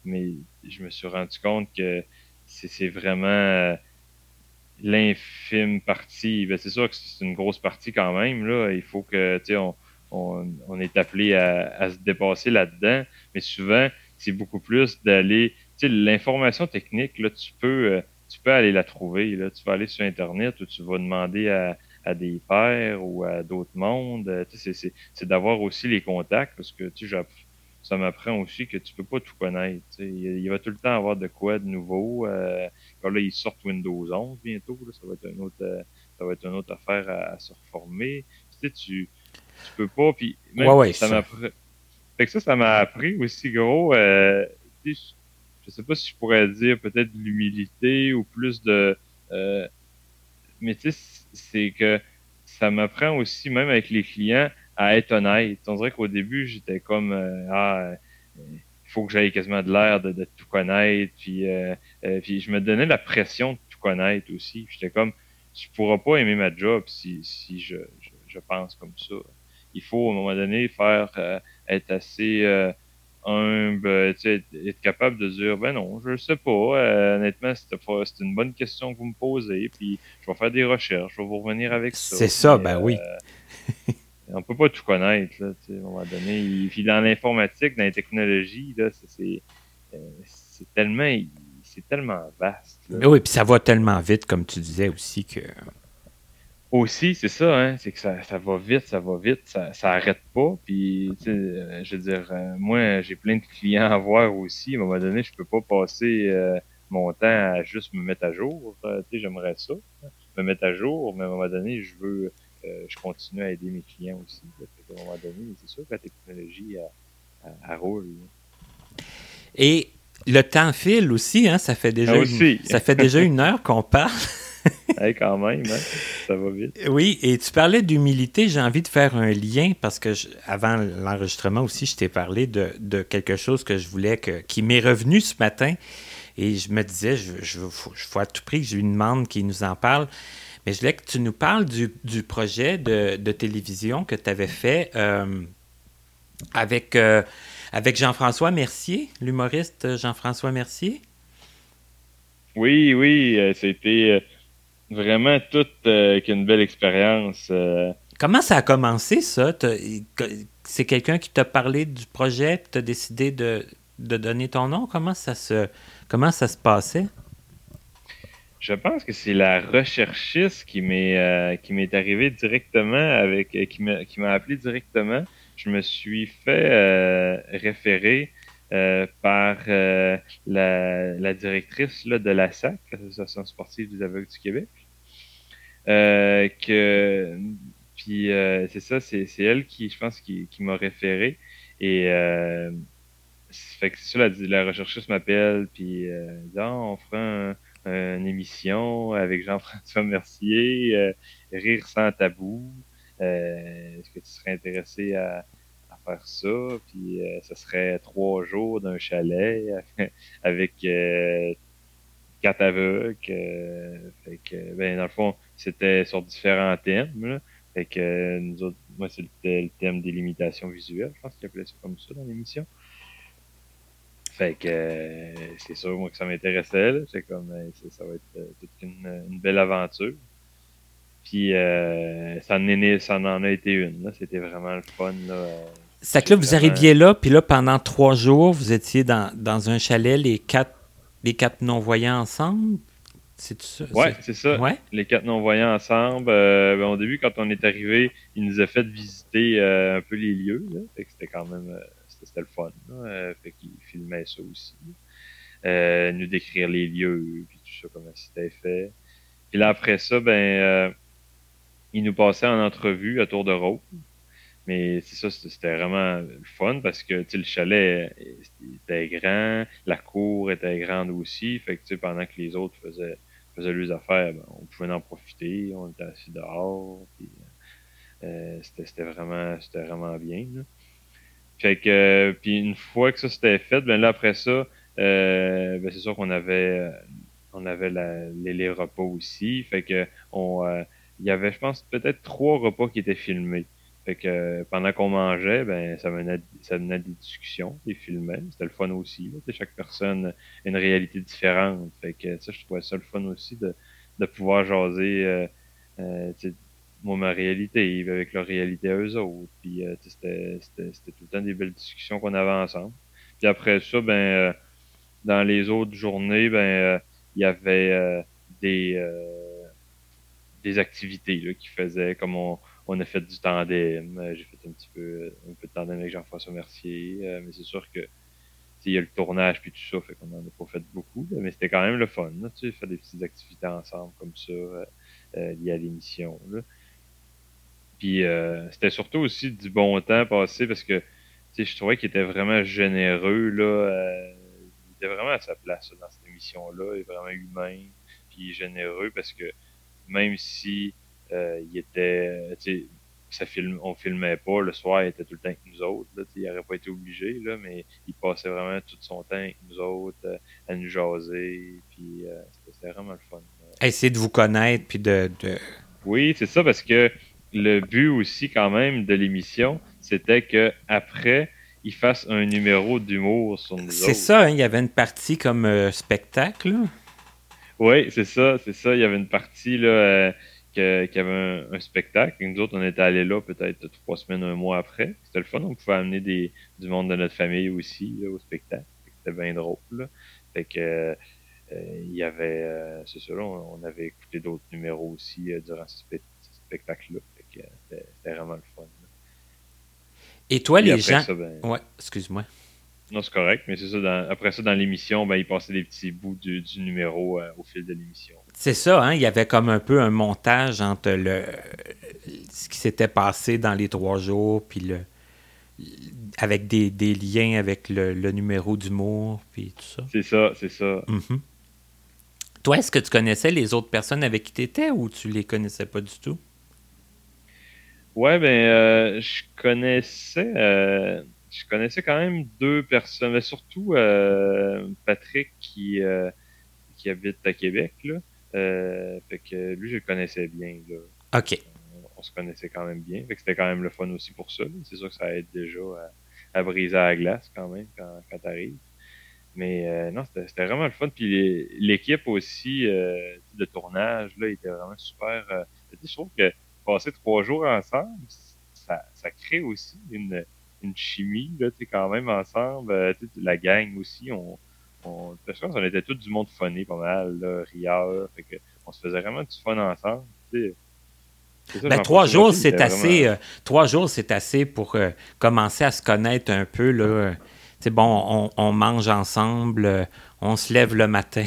mais je me suis rendu compte que c'est vraiment l'infime partie. Ben, c'est sûr que c'est une grosse partie quand même là. Il faut que tu sais on, on, on, est appelé à, à se dépasser là-dedans. Mais souvent c'est beaucoup plus d'aller tu sais l'information technique là tu peux tu peux aller la trouver. Là. Tu vas aller sur Internet ou tu vas demander à, à des pairs ou à d'autres mondes. Tu sais, c'est d'avoir aussi les contacts parce que tu sais, ça m'apprend aussi que tu peux pas tout connaître. Tu sais. Il, va tout le temps avoir de quoi de nouveau. Euh, quand là, ils sortent Windows 11 bientôt. Là, ça va être une autre, euh, ça va être une autre affaire à, se reformer. Tu sais, tu, tu peux pas. Puis même, ouais, ouais, ça m'a fait que ça, ça m'a appris aussi gros. Euh, je sais pas si je pourrais dire peut-être de l'humilité ou plus de euh, mais tu sais c'est que ça m'apprend aussi même avec les clients à être honnête. On dirait qu'au début j'étais comme euh, ah il faut que j'aille quasiment de l'air de, de, tout connaître puis euh, euh, puis je me donnais la pression de tout connaître aussi. J'étais comme tu pourras pas aimer ma job si si je, je, je pense comme ça. Il faut à un moment donné faire être assez humble, être capable de dire ben non, je sais pas. Euh, honnêtement, c'est une bonne question que vous me posez, puis je vais faire des recherches, je vais vous revenir avec ça. C'est ça, ben oui. Euh, on peut pas tout connaître, là, à un moment donné. Puis dans l'informatique, dans les technologies, là, c'est euh, tellement c'est tellement vaste. Oui, puis ça va tellement vite, comme tu disais aussi, que aussi, c'est ça, hein, c'est que ça, ça, va vite, ça va vite, ça, ça arrête pas. Puis, tu sais, euh, je veux dire, euh, moi, j'ai plein de clients à voir aussi. À un moment donné, je peux pas passer euh, mon temps à juste me mettre à jour. tu sais, j'aimerais ça, me mettre à jour, mais à un moment donné, je veux, je continue à aider mes clients aussi. à un moment donné, c'est sûr que la technologie, elle, roule. Et le temps file aussi, hein, ça fait déjà, ah, une, ça fait déjà une heure qu'on parle. quand même, hein, ça va vite. Oui, et tu parlais d'humilité, j'ai envie de faire un lien parce que avant l'enregistrement aussi, je t'ai parlé de, de, quelque chose que je voulais que, qui m'est revenu ce matin. Et je me disais, je, je, faut, à tout prix que je lui demande qu'il nous en parle. Mais je voulais que tu nous parles du, du projet de, de, télévision que tu avais fait euh, avec, euh, avec Jean-François Mercier, l'humoriste Jean-François Mercier. Oui, oui, euh, c'était vraiment toute euh, une belle expérience. Euh. Comment ça a commencé, ça? C'est quelqu'un qui t'a parlé du projet, tu as décidé de, de, donner ton nom? Comment ça se, comment ça se passait? Je pense que c'est la recherchiste qui m'est euh, qui m'est arrivée directement avec qui m'a qui m'a appelé directement. Je me suis fait référer par la, la, directrice là, de la SAC, l'Association sportive des aveugles du Québec. Euh, que puis euh, c'est ça, c'est, elle qui, je pense, qui, qui m'a référé. Et euh, fait que c'est ça, la, la recherchiste m'appelle, puis euh, dit ah, on fera une émission avec Jean-François Mercier, euh, Rire sans tabou. est-ce que tu serais intéressé à faire ça? Puis ça serait trois jours d'un chalet avec quatre aveugles. fait que, ben, dans le fond, c'était sur différents thèmes. Fait que moi, c'était le thème des limitations visuelles. Je pense qu'il appelait ça comme ça dans l'émission. Fait que euh, c'est sûr, moi, que ça m'intéressait. C'est comme, euh, ça va être euh, toute une, belle aventure. Puis ça, en ça en a été une. C'était vraiment le fun. C'est que là, vous arriviez là, puis là, pendant trois jours, vous étiez dans, dans un chalet, les quatre les quatre non-voyants ensemble? C'est ça? Ouais, c'est ça. Ouais? Les quatre non-voyants ensemble. Euh, ben, au début, quand on est arrivé, il nous a fait visiter euh, un peu les lieux. Là. Fait que c'était quand même euh, c'était le fun. Là. fait qu'il filmait ça aussi. nous décrire les lieux, puis tout ça, comment c'était fait. Puis là, après ça, ben il nous passait en entrevue à tour de rôle. Mais c'est ça, c'était vraiment fun parce que le chalet était grand, la cour était grande aussi. Fait que pendant que les autres faisaient, faisaient leurs affaires, ben, on pouvait en profiter, on était assis dehors. Euh, c'était vraiment, vraiment bien. Fait que puis une fois que ça c'était fait, ben là après ça, euh, ben c'est sûr qu'on avait on avait les, repas aussi. Fait que on euh, il y avait, je pense, peut-être trois repas qui étaient filmés. Fait que euh, pendant qu'on mangeait, ben ça menait, ça des discussions, des films. C'était le fun aussi. Là. Chaque personne a une réalité différente. Fait que ça, je trouvais ça le fun aussi de, de pouvoir jaser euh, euh, moi, ma réalité avec leur réalité à eux autres. Puis euh, c'était, tout le temps des belles discussions qu'on avait ensemble. Puis après ça, ben euh, dans les autres journées, ben il y avait des des activités qu'ils faisaient, comme on on a fait du tandem. Euh, j'ai fait un petit peu, un peu de tandem avec Jean-François Mercier. Euh, mais c'est sûr que il y a le tournage puis tout ça, fait qu'on en a pas fait beaucoup. mais c'était quand même le fun. tu sais, faire des petites activités ensemble comme ça, euh, liées à l'émission. Puis c'était surtout aussi du bon temps passé parce que je trouvais qu'il était vraiment généreux. Là, il était vraiment à sa place dans cette émission-là. Il est vraiment humain puis généreux parce que même si euh, il était, ça film, on filmait pas le soir, il était tout le temps avec nous autres. Là, il n'aurait pas été obligé, là, mais il passait vraiment tout son temps avec nous autres, euh, à nous jaser. Puis euh, c'était vraiment le fun. Essayer de vous connaître, puis de, de... Oui, c'est ça, parce que le but aussi, quand même, de l'émission, c'était que après il fasse un numéro d'humour sur nous C'est ça, hein, il y avait une partie comme spectacle. Oui, c'est ça, c'est ça. Il y avait une partie là qu'il y avait un, spectacle. Et nous autres, on était allés là peut-être trois semaines, un mois après. C'était le fun. On pouvait amener des, du monde de notre famille aussi au spectacle. C'était bien drôle. Là. Fait que euh, il y avait, euh, c'est ça, on, avait écouté d'autres numéros aussi euh, durant ce, spectacle-là. C'était vraiment le fun. Et toi, les gens. Ben, ouais, excuse-moi. Non, c'est correct, mais c'est ça. après ça, dans l'émission, ben, il passait des petits bouts du, numéro au fil de l'émission. C'est ça, hein? il y avait comme un peu un montage entre le ce qui s'était passé dans les trois jours, puis le avec des, liens avec le, numéro d'humour, puis tout ça. C'est ça, c'est ça. Mm-hmm. Toi, est-ce que tu connaissais les autres personnes avec qui tu étais ou tu les connaissais pas du tout? Ouais, ben, euh, je connaissais, euh, je connaissais quand même deux personnes, mais surtout euh, Patrick qui, qui habite à Québec, là. Euh, fait que lui, je le connaissais bien. Là. OK. On, se connaissait quand même bien. Fait que c'était quand même le fun aussi pour ça. C'est sûr que ça aide déjà à, briser la glace quand même quand, quand t'arrives. Mais euh, non, c'était vraiment le fun. Puis l'équipe aussi euh, de tournage, là, était vraiment super. Euh, je trouve que passer trois jours ensemble, ça, ça crée aussi une, une chimie, là, quand même ensemble. la gang aussi, on, on, parce qu'on était tous du monde funny pas mal, là, rieur, fait que on se faisait vraiment du fun ensemble. ben, trois jours, c'est assez. Euh, trois jours, c'est assez pour euh, commencer à se connaître un peu. Là. bon, on, mange ensemble, euh, on se lève le matin.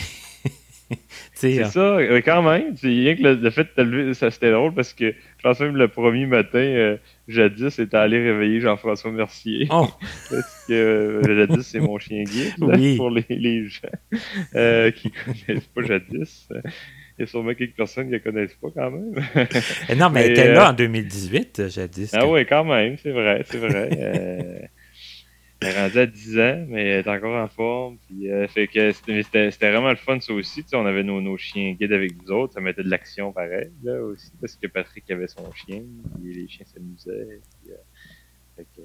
c'est ça, quand même. Rien que le, fait de te lever, ça c'était drôle parce que je pense même le premier matin, jadis, c'était aller réveiller Jean-François Mercier. Oh. parce que euh, jadis, c'est mon chien guide pour les, les gens euh, qui connaissent pas jadis. Il y a sûrement quelques personnes qui ne connaissent pas quand même. Eh non, mais, elle était là euh, en 2018, jadis. Ah oui, quand même, c'est vrai, c'est vrai. Elle est rendue à 10 ans, mais elle est encore en forme. Puis, euh, fait que c'était, vraiment le fun, ça aussi. on avait nos, nos chiens guides avec nous autres. Ça mettait de l'action pareil, là, aussi. Parce que Patrick avait son chien. Et les chiens s'amusaient. Puis, euh, fait que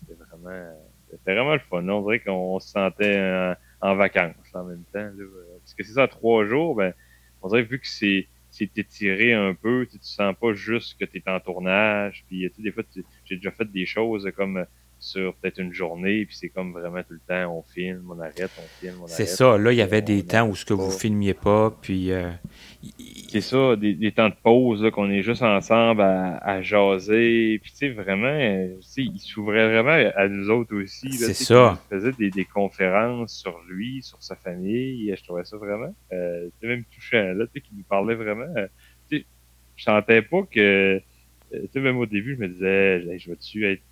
c'était, vraiment, c'était vraiment le fun. On dirait qu'on se sentait en, vacances en même temps. Là, parce que c'est ça, trois jours, ben, on dirait vu que c'est, c'est étiré un peu, tu, tu sens pas juste que tu es en tournage. Puis, des fois, j'ai déjà fait des choses comme sur peut-être une journée, puis c'est comme vraiment tout le temps, on filme, on arrête, on filme, on arrête. C'est ça, là, il y avait des temps où ce que vous filmiez pas, puis... Euh, c'est ça, des, temps de pause, qu'on est juste ensemble à, jaser, puis tu sais, vraiment, il s'ouvrait vraiment à nous autres aussi. C'est ça. Il faisait des, conférences sur lui, sur sa famille, je trouvais ça vraiment, euh, même touchant, là, tu sais, qu'il nous parlait vraiment, euh, tu sais, je sentais pas que, euh, tu sais, même au début, je me disais, je vais-tu être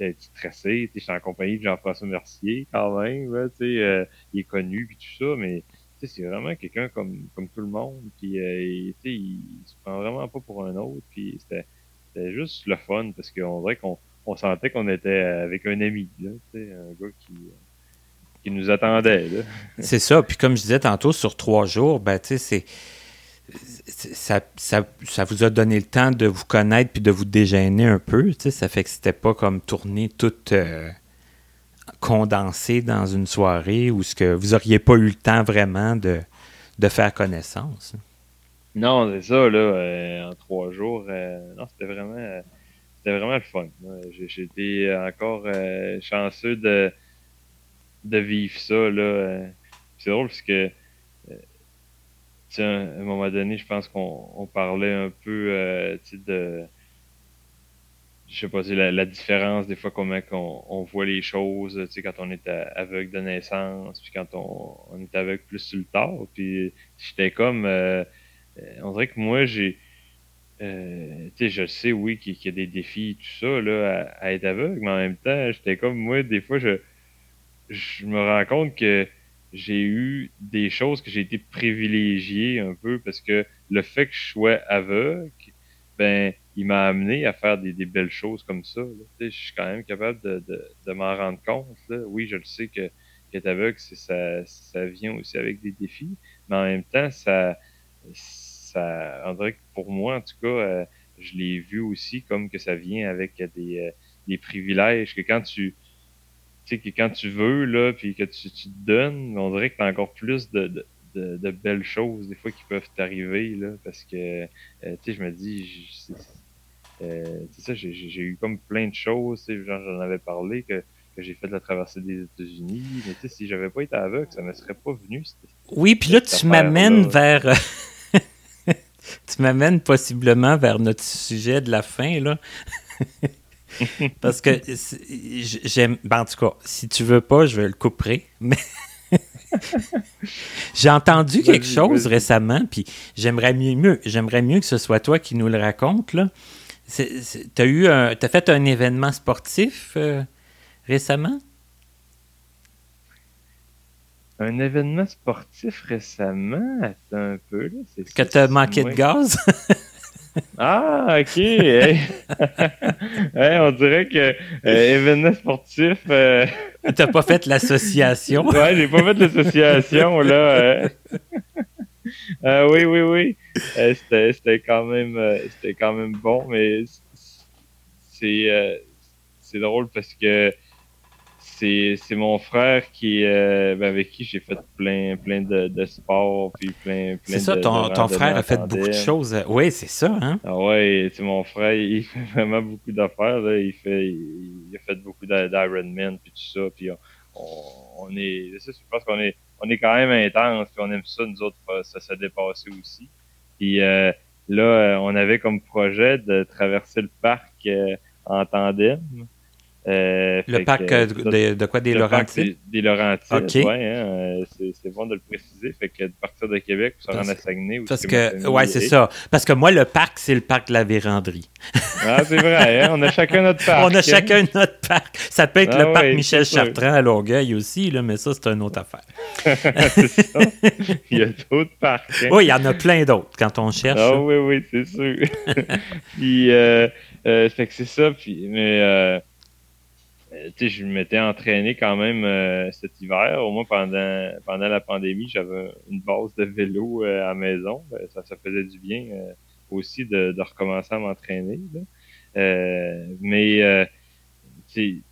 être stressé. Je suis en compagnie de Jean-François Mercier quand même. Euh, il est connu puis tout ça, mais c'est vraiment quelqu'un comme, comme tout le monde. Puis euh, il, il se prend vraiment pas pour un autre. Puis c'était juste le fun parce qu'on dirait qu'on on sentait qu'on était avec un ami, là, un gars qui, qui nous attendait. c'est ça. Puis comme je disais tantôt, sur trois jours, ben, c'est ça, ça, ça, vous a donné le temps de vous connaître puis de vous déjeuner un peu. Ça fait que c'était pas comme tourner tout euh, condensé dans une soirée où ce que vous auriez pas eu le temps vraiment de, de faire connaissance. Non, c'est ça, là, euh, en trois jours. Euh, non, c'était vraiment, c'était vraiment le fun. J'étais encore chanceux de, de vivre ça. Là. C'est drôle parce que à un moment donné, je pense qu'on parlait un peu euh, de je sais pas, la, la différence des fois comment on, on voit les choses, quand on est aveugle de naissance, puis quand on, on est aveugle plus sur le tard. Puis j'étais comme euh, on dirait que moi j'ai euh, je sais, oui, qu'il y a des défis tout ça, là, à, être aveugle, mais en même temps, j'étais comme moi, des fois, je, je me rends compte que j'ai eu des choses que j'ai été privilégié un peu parce que le fait que je sois aveugle, ben, il m'a amené à faire des, belles choses comme ça. Je suis quand même capable de, de, m'en rendre compte. Oui, je le sais que qu'être aveugle, ça, ça vient aussi avec des défis, mais en même temps, ça, ça, on dirait que pour moi, en tout cas, euh, je l'ai vu aussi comme que ça vient avec des, euh, des privilèges que quand tu, sais, que quand tu veux, là, puis que tu, tu te donnes, on dirait que tu as encore plus de, de, de, belles choses, des fois, qui peuvent t'arriver, là, parce que, euh, tu sais, je me dis, euh, c'est ça, j'ai eu comme plein de choses, tu sais, j'en avais parlé, que, que j'ai fait la traversée des États-Unis, mais tu sais, si j'avais pas été aveugle, ça me serait pas venu. Oui, puis là, tu m'amènes vers... tu m'amènes possiblement vers notre sujet de la fin, là. Parce que j'aime. Ben, en tout cas, si tu veux pas, je vais le couper. Mais. J'ai entendu quelque chose récemment, puis j'aimerais mieux, j'aimerais mieux que ce soit toi qui nous le raconte. Eu as fait un événement sportif euh, récemment? Un événement sportif récemment? Attends un peu. Là. Que t'as manqué de gaz? Ah, ok. on dirait que euh, événement sportif. Euh... T'as pas fait l'association? ouais, j'ai pas fait l'association là. Euh, oui, oui, oui. Euh, c'était quand même, c'était quand même bon, mais c'est c'est drôle parce que c'est mon frère qui euh, ben, avec qui j'ai fait plein plein de, de sports puis plein plein C'est ça ton, ton frère a fait beaucoup de choses. Oui, c'est ça hein. Ah ouais, c'est mon frère, il fait vraiment beaucoup d'affaires il fait il, a fait beaucoup d'Ironman puis tout ça puis on, est ça, je pense qu'on est on est quand même intense puis on aime ça nous autres ça s'est dépassé aussi. Puis euh, là euh, on avait comme projet de traverser le parc en tandem. Euh, le parc euh, de, quoi? Des Laurentides? Des, Laurentides, ouais, hein, euh, c'est bon de le préciser. Fait que de partir de Québec pour se rendre à Saguenay. Parce que, ouais, c'est ça. Parce que moi, le parc, c'est le parc de la Vérandrie. Ah, c'est vrai, hein? on a chacun notre parc. on a chacun notre parc. Ça peut être ah le parc Michel Chartrand à Longueuil aussi, là, mais ça, c'est une autre affaire. c'est ça. Il y a d'autres parcs. Hein. Oui, il y en a plein d'autres quand on cherche. Ah oui, oui, c'est sûr. puis, euh, fait que c'est ça. Puis, mais je m'étais entraîné quand même euh, cet hiver. Au moins pendant pendant la pandémie, j'avais une base de vélo euh, à la maison. Ça, ça faisait du bien aussi de, de, recommencer à m'entraîner. mais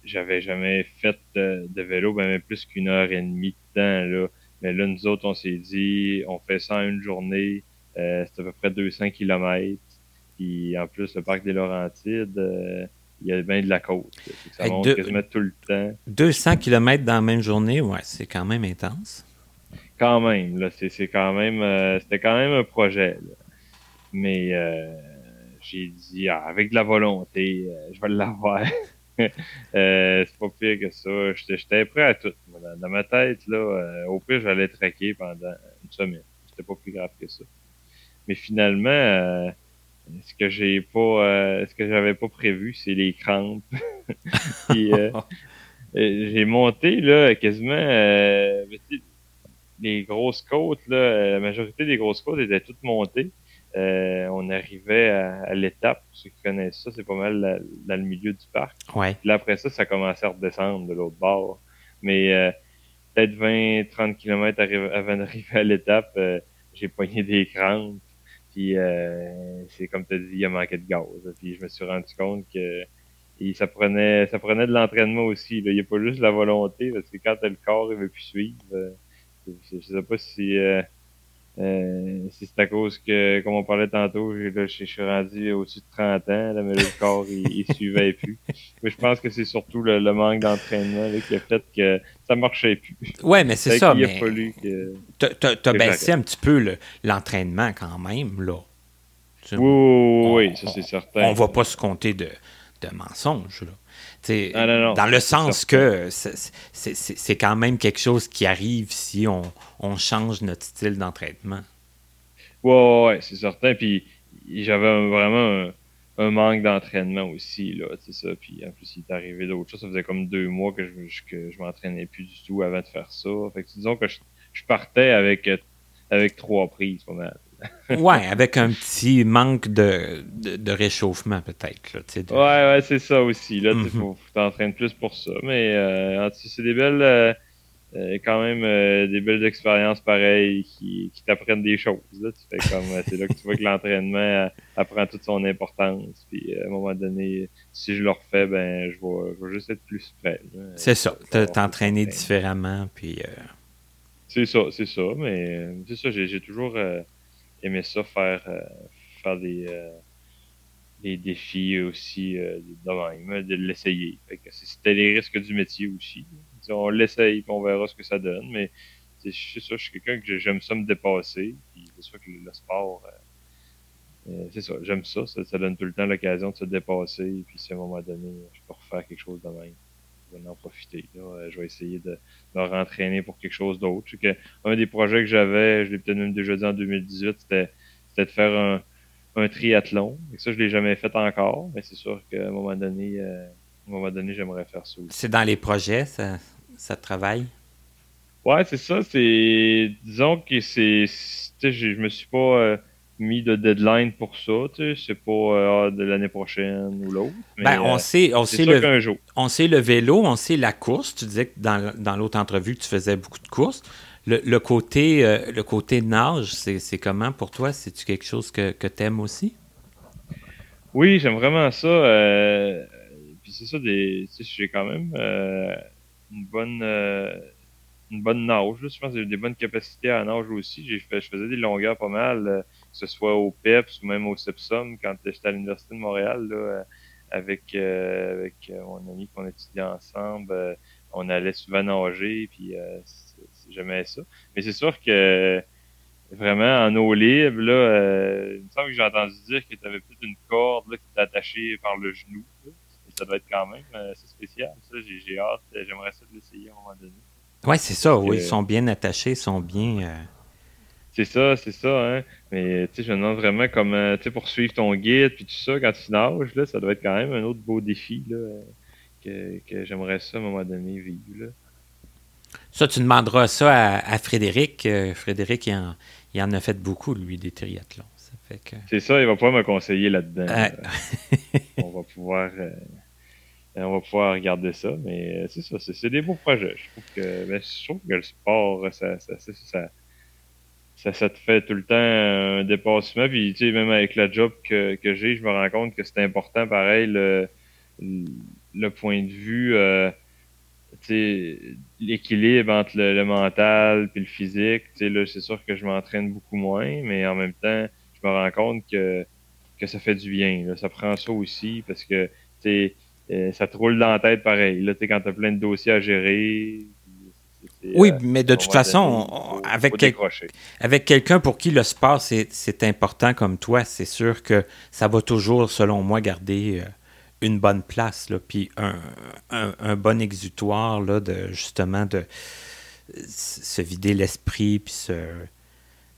j'avais jamais fait de, vélo ben, même plus qu'une heure et demie de temps. Là. Mais là, nous autres, on s'est dit, on fait ça en une journée. c'est à peu près 200 kilomètres. Puis en plus, le parc des Laurentides il y a bien de la côte. Ça monte quasiment tout le temps. 200 km dans la même journée, ouais, c'est quand même intense. Quand même, là, c'est quand même, euh, c'était quand même un projet. Mais euh, j'ai dit, ah, avec de la volonté, euh, je vais l'avoir. c'est pas pire que ça. J'étais prêt à tout. Dans, ma tête, là, au pire, j'allais traquer pendant une semaine. C'était pas plus grave que ça. Mais finalement, ce que j'ai pas, ce que j'avais pas prévu, c'est les crampes. j'ai monté là quasiment les grosses côtes, là, la majorité des grosses côtes étaient toutes montées. Euh, on arrivait à, l'étape, ceux qui connaissent ça, c'est pas mal dans le milieu du parc. Ouais. Puis là, après ça, ça commençait à redescendre de l'autre bord. Mais euh, peut-être 20-30 km avant d'arriver à l'étape, euh, j'ai pogné des crampes. Puis c'est comme tu as dit, il a manqué de gaz. Puis je me suis rendu compte que ça prenait ça prenait de l'entraînement aussi. Il n'y a pas juste la volonté, parce que quand le corps il veut plus suivre, je, sais pas si, euh, euh, si c'est à cause que, comme on parlait tantôt, je, suis rendu au-dessus de 30 ans, là, mais le corps, il, suivait plus. Mais je pense que c'est surtout le, manque d'entraînement qui a fait que ça marchait plus. Ouais, mais c'est ça. Il a fallu que. T'as baissé un petit peu l'entraînement quand même, là. Oui, oui, oui, ça c'est certain. On va pas se compter de, de mensonges, là. Ah, dans le sens que c'est quand même quelque chose qui arrive si on, change notre style d'entraînement. Ouais, ouais, c'est certain. Puis j'avais vraiment un, manque d'entraînement aussi, là, c'est ça. Puis en plus, il est arrivé d'autres choses. Ça faisait comme deux mois que je, que je m'entraînais plus du tout avant de faire ça. Fait que disons que je, je partais avec, avec trois prises, pas mal. ouais, avec un petit manque de, de, réchauffement, peut-être. Ouais, ouais, c'est ça aussi. Là, mm faut, t'entraîner plus pour ça. Mais euh, c'est des belles, euh, euh, quand même, des belles expériences pareilles qui, qui t'apprennent des choses. Là. Tu fais comme, c'est là que tu vois que l'entraînement apprend toute son importance. Puis à un moment donné, si je le refais, ben, je vais, je vais juste être plus prêt. C'est ça. T'entraîner différemment. Puis. C'est ça, c'est ça. Mais c'est ça, j'ai toujours aimais ça faire, euh, faire des, euh, des défis aussi euh, de même, de l'essayer. C'était les risques du métier aussi. On l'essaye on verra ce que ça donne. Mais c'est ça, je suis quelqu'un que j'aime ça me dépasser. c'est sûr que le sport, c'est ça, j'aime ça, ça, donne tout le temps l'occasion de se dépasser. puis si à un moment donné, je peux refaire quelque chose de même je vais en profiter. Là. Je vais essayer de, de rentraîner pour quelque chose d'autre. Que un des projets que j'avais, je l'ai peut-être même déjà dit en 2018, c'était, de faire un, triathlon. Et ça, je l'ai jamais fait encore, mais c'est sûr qu'à un moment donné, euh, un moment donné, j'aimerais faire ça aussi. C'est dans les projets, ça, ça travaille? Ouais, c'est ça. C'est disons que c'est, je, je me suis pas euh, mis de deadline pour ça. C'est pas euh, de l'année prochaine ou l'autre. Ben, on euh, sait, on sait le, jour. on sait le vélo, on sait la course. Tu disais que dans, dans l'autre entrevue tu faisais beaucoup de courses. Le, le côté, le côté nage, c'est comment pour toi? C'est-tu quelque chose que, que tu aimes aussi? Oui, j'aime vraiment ça. puis c'est ça, des, j'ai quand même une bonne une bonne nage. Je pense que j'ai des bonnes capacités à nage aussi. J'ai fait, je faisais des longueurs pas mal que ce soit au PEPS ou même au SEPSUM, quand j'étais à l'Université de Montréal, là, euh, avec, euh, avec euh, mon ami qu'on étudiait ensemble, on allait souvent nager, puis j'aimais ça. Mais c'est sûr que vraiment en eau libre, là, il me semble que j'ai entendu dire que tu avais peut-être une corde là, qui attachée par le genou. Ça doit être quand même assez spécial. Ça, j'ai, hâte, j'aimerais ça de l'essayer à un moment donné. Oui, c'est ça, oui. Ils sont bien attachés, ils sont bien. C'est ça, c'est ça, hein. Mais tu sais, je me demande vraiment comment, tu sais, pour suivre ton guide puis tout ça, quand tu nages, là, ça doit être quand même un autre beau défi, là, que, que j'aimerais ça à un moment donné vivre, là. Ça, tu demanderas ça à, Frédéric. Euh, Frédéric, il en, il en, a fait beaucoup, lui, des triathlons. Que... C'est ça, il va pouvoir me conseiller là-dedans. on va pouvoir... Euh, on va pouvoir regarder ça, mais c'est ça, c'est des beaux projets. Je trouve que, ben, je trouve que le sport, ça, ça, ça ça, ça te fait tout le temps un dépassement. Puis, tu sais, même avec la job que, que j'ai, je me rends compte que c'est important, pareil, le, le point de vue, euh, l'équilibre entre le, mental puis le physique. Tu sais, là, c'est sûr que je m'entraîne beaucoup moins, mais en même temps, je me rends compte que, que ça fait du bien. Ça prend ça aussi parce que, tu sais, ça te roule dans la tête pareil. Là, quand tu as plein de dossiers à gérer, oui, mais de toute façon, avec, avec quelqu'un pour qui le sport, c'est important comme toi, c'est sûr que ça va toujours, selon moi, garder une bonne place, là, puis un, un, bon exutoire, là, de, justement, de se vider l'esprit, puis se,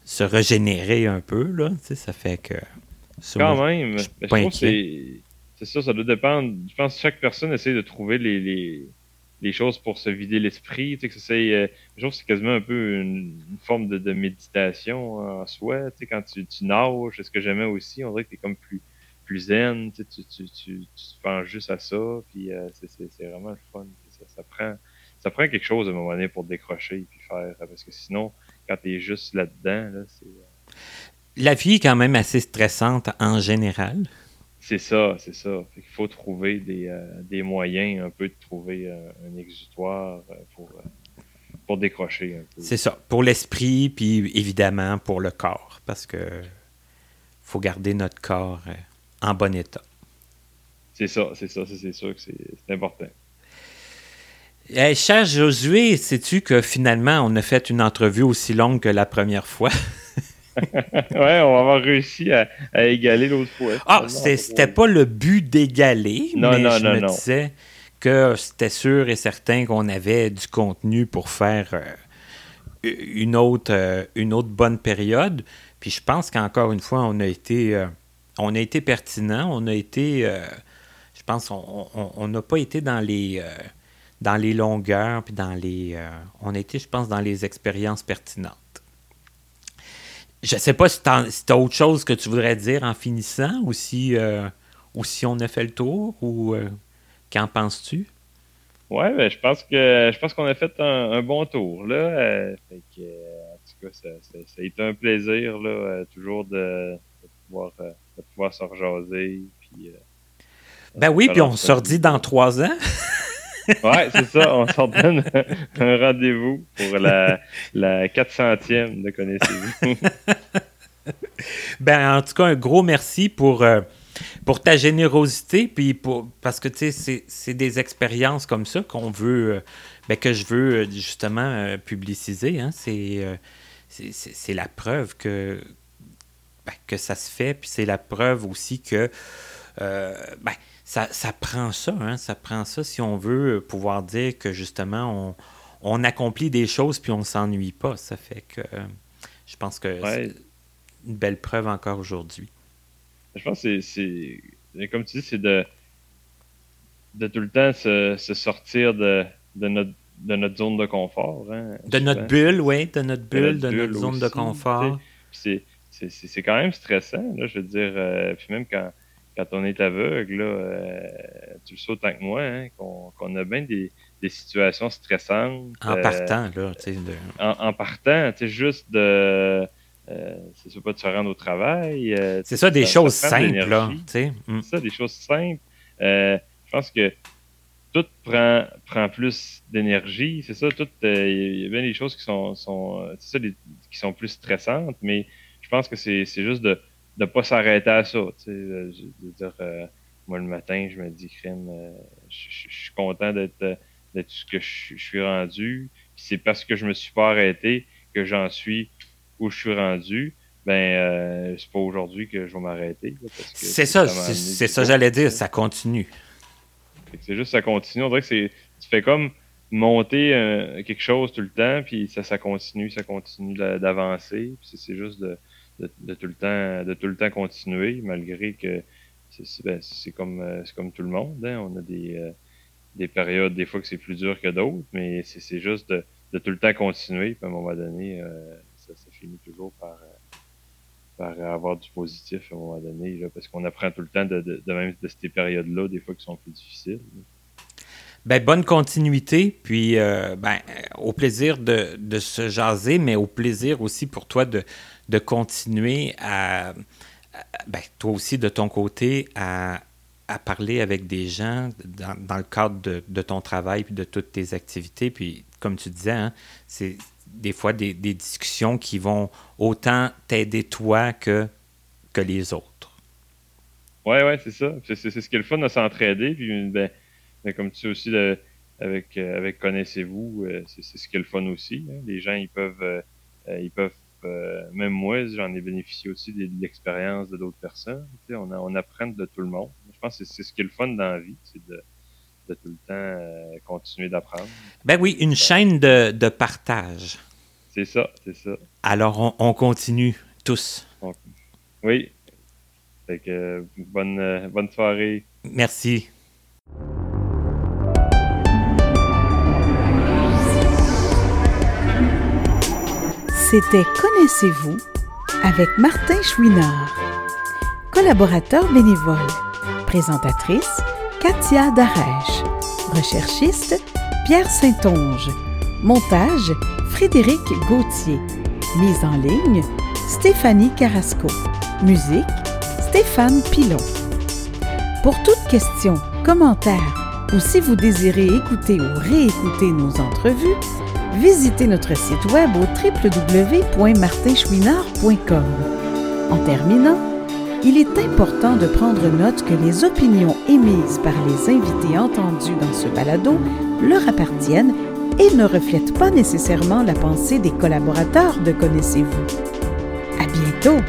se régénérer un peu, là, ça fait que... Quand même, je, pense que c'est ça, ça doit dépendre. Je pense que chaque personne essaie de trouver les, les, choses pour se vider l'esprit. Tu sais, c'est, euh, je trouve que c'est quasiment un peu une, forme de, de, méditation en soi. Tu sais, quand tu, tu nages, c'est ce que j'aimais aussi, on dirait que tu es comme plus plus zen, tu, tu, tu, penses juste à ça, puis euh, c'est vraiment le fun. Ça, prend, ça prend quelque chose à un moment donné pour décrocher et puis faire, parce que sinon, quand tu es juste là-dedans, là, c'est... Euh, La vie est quand même assez stressante en général. C'est ça, c'est ça. Il faut trouver des, euh, des, moyens un peu de trouver un exutoire pour, pour décrocher un peu. C'est ça, pour l'esprit, puis évidemment pour le corps, parce que faut garder notre corps en bon état. C'est ça, c'est ça, c'est sûr que c'est important. cher Josué, sais-tu que finalement, on a fait une entrevue aussi longue que la première fois? ouais, on va avoir réussi à, égaler l'autre fois. Ah, c'était pas le but d'égaler, mais je me disais que c'était sûr et certain qu'on avait du contenu pour faire euh, une, autre, euh, une autre bonne période. Puis je pense qu'encore une fois, on a été euh, on a été pertinent, on a été, je pense, on n'a pas été dans les, dans les longueurs, puis dans les, euh, on a été, je pense, dans les expériences pertinentes. Je ne sais pas si tu as, autre chose que tu voudrais dire en finissant, ou si, ou si on a fait le tour, ou qu'en penses-tu? Oui, ben, je pense que je pense qu'on a fait un, bon tour là. en tout cas, ça, a été un plaisir là, toujours de, pouvoir de pouvoir se rejaser. Puis, euh, ben oui, puis on se redit dans trois ans. Ouais, c'est ça. On s'en donne un rendez-vous pour la, la 400e de Connaissez-vous. ben, en tout cas, un gros merci pour, euh, pour ta générosité. Puis pour, parce que, tu sais, c'est des expériences comme ça qu'on veut, euh, ben, que je veux justement publiciser. Hein. C'est la preuve que, ben, que ça se fait. Puis c'est la preuve aussi que euh, ben, ça, ça, prend ça. Hein, ça prend ça si on veut pouvoir dire que justement on, on accomplit des choses puis on ne s'ennuie pas. Ça fait que je pense que c'est une belle preuve encore aujourd'hui. Je pense que c'est. Comme tu dis, c'est de, de tout le temps se, sortir de, de, notre, de notre zone de confort. Hein, de notre bulle, oui, de notre bulle, de notre, zone de confort. C'est c'est quand même stressant, là, je veux dire. Euh, puis même quand, quand on est aveugle, là, euh, tu le sais autant que moi, hein, qu'on a bien des, des, situations stressantes. En euh, partant, là, tu sais. En, en, partant, tu sais, juste de. c'est pas de se rendre au travail. c'est ça, des choses simples, là. C'est ça, des choses simples. je pense que tout prend, prend plus d'énergie. C'est ça, tout. Il y a bien des choses qui sont, sont, ça, qui sont plus stressantes, mais je pense que c'est juste de ne pas s'arrêter à ça. Tu sais, de, dire, euh, moi, le matin, je me dis, crème, euh, je, suis content d'être ce que je, suis rendu. c'est parce que je me suis pas arrêté que j'en suis où je suis rendu. Ben, euh, c'est pas aujourd'hui que je vais m'arrêter. C'est ça, c'est ça, j'allais dire, ça continue. C'est juste ça continue. On dirait que c'est. Tu fais comme monter quelque chose tout le temps, puis ça, ça continue, ça continue d'avancer. C'est juste de, de, tout le temps de tout le temps continuer, malgré que c'est ben, comme euh, comme tout le monde. Hein. On a des, euh, des périodes, des fois que c'est plus dur que d'autres, mais c'est juste de, de, tout le temps continuer. Puis à un moment donné, euh, ça, finit toujours par, par avoir du positif à un moment donné, parce qu'on apprend tout le temps de, de, même de ces périodes-là, des fois qui sont plus difficiles. Ben, bonne continuité, puis ben, au plaisir de, de, se jaser, mais au plaisir aussi pour toi de, de continuer à, ben, toi aussi de ton côté, à, parler avec des gens dans, le cadre de, ton travail puis de toutes tes activités. Puis, comme tu disais, hein, c'est des fois des, discussions qui vont autant t'aider toi que, que les autres. Ouais, ouais, c'est ça. C'est ce qui est le fun de s'entraider. Puis, ben, ben, comme tu sais aussi, avec, euh, avec Connaissez-vous, euh, c'est ce qui est le fun aussi. Hein. Les gens, ils peuvent, euh, ils peuvent même moi, j'en ai bénéficié aussi de, l'expérience de d'autres personnes. Tu sais, on, on apprend de tout le monde. Je pense que c'est ce qui est le fun dans la vie, c'est de, de, tout le temps continuer d'apprendre. Ben oui, une chaîne de, de partage. C'est ça, c'est ça. Alors, on, on continue tous. oui. Fait que, bonne, bonne soirée. Merci. C'était Connaissez-vous avec Martin Chouinard. Collaborateur bénévole. Présentatrice Katia Darèche. Recherchiste Pierre Saint-Onge. Montage Frédéric Gauthier. Mise en ligne Stéphanie Carrasco. Musique Stéphane Pilon. Pour toute question, commentaire ou si vous désirez écouter ou réécouter nos entrevues, visitez notre site web au www.martinchouinard.com. En terminant, il est important de prendre note que les opinions émises par les invités entendus dans ce balado leur appartiennent et ne reflètent pas nécessairement la pensée des collaborateurs de Connaissez-vous. À bientôt!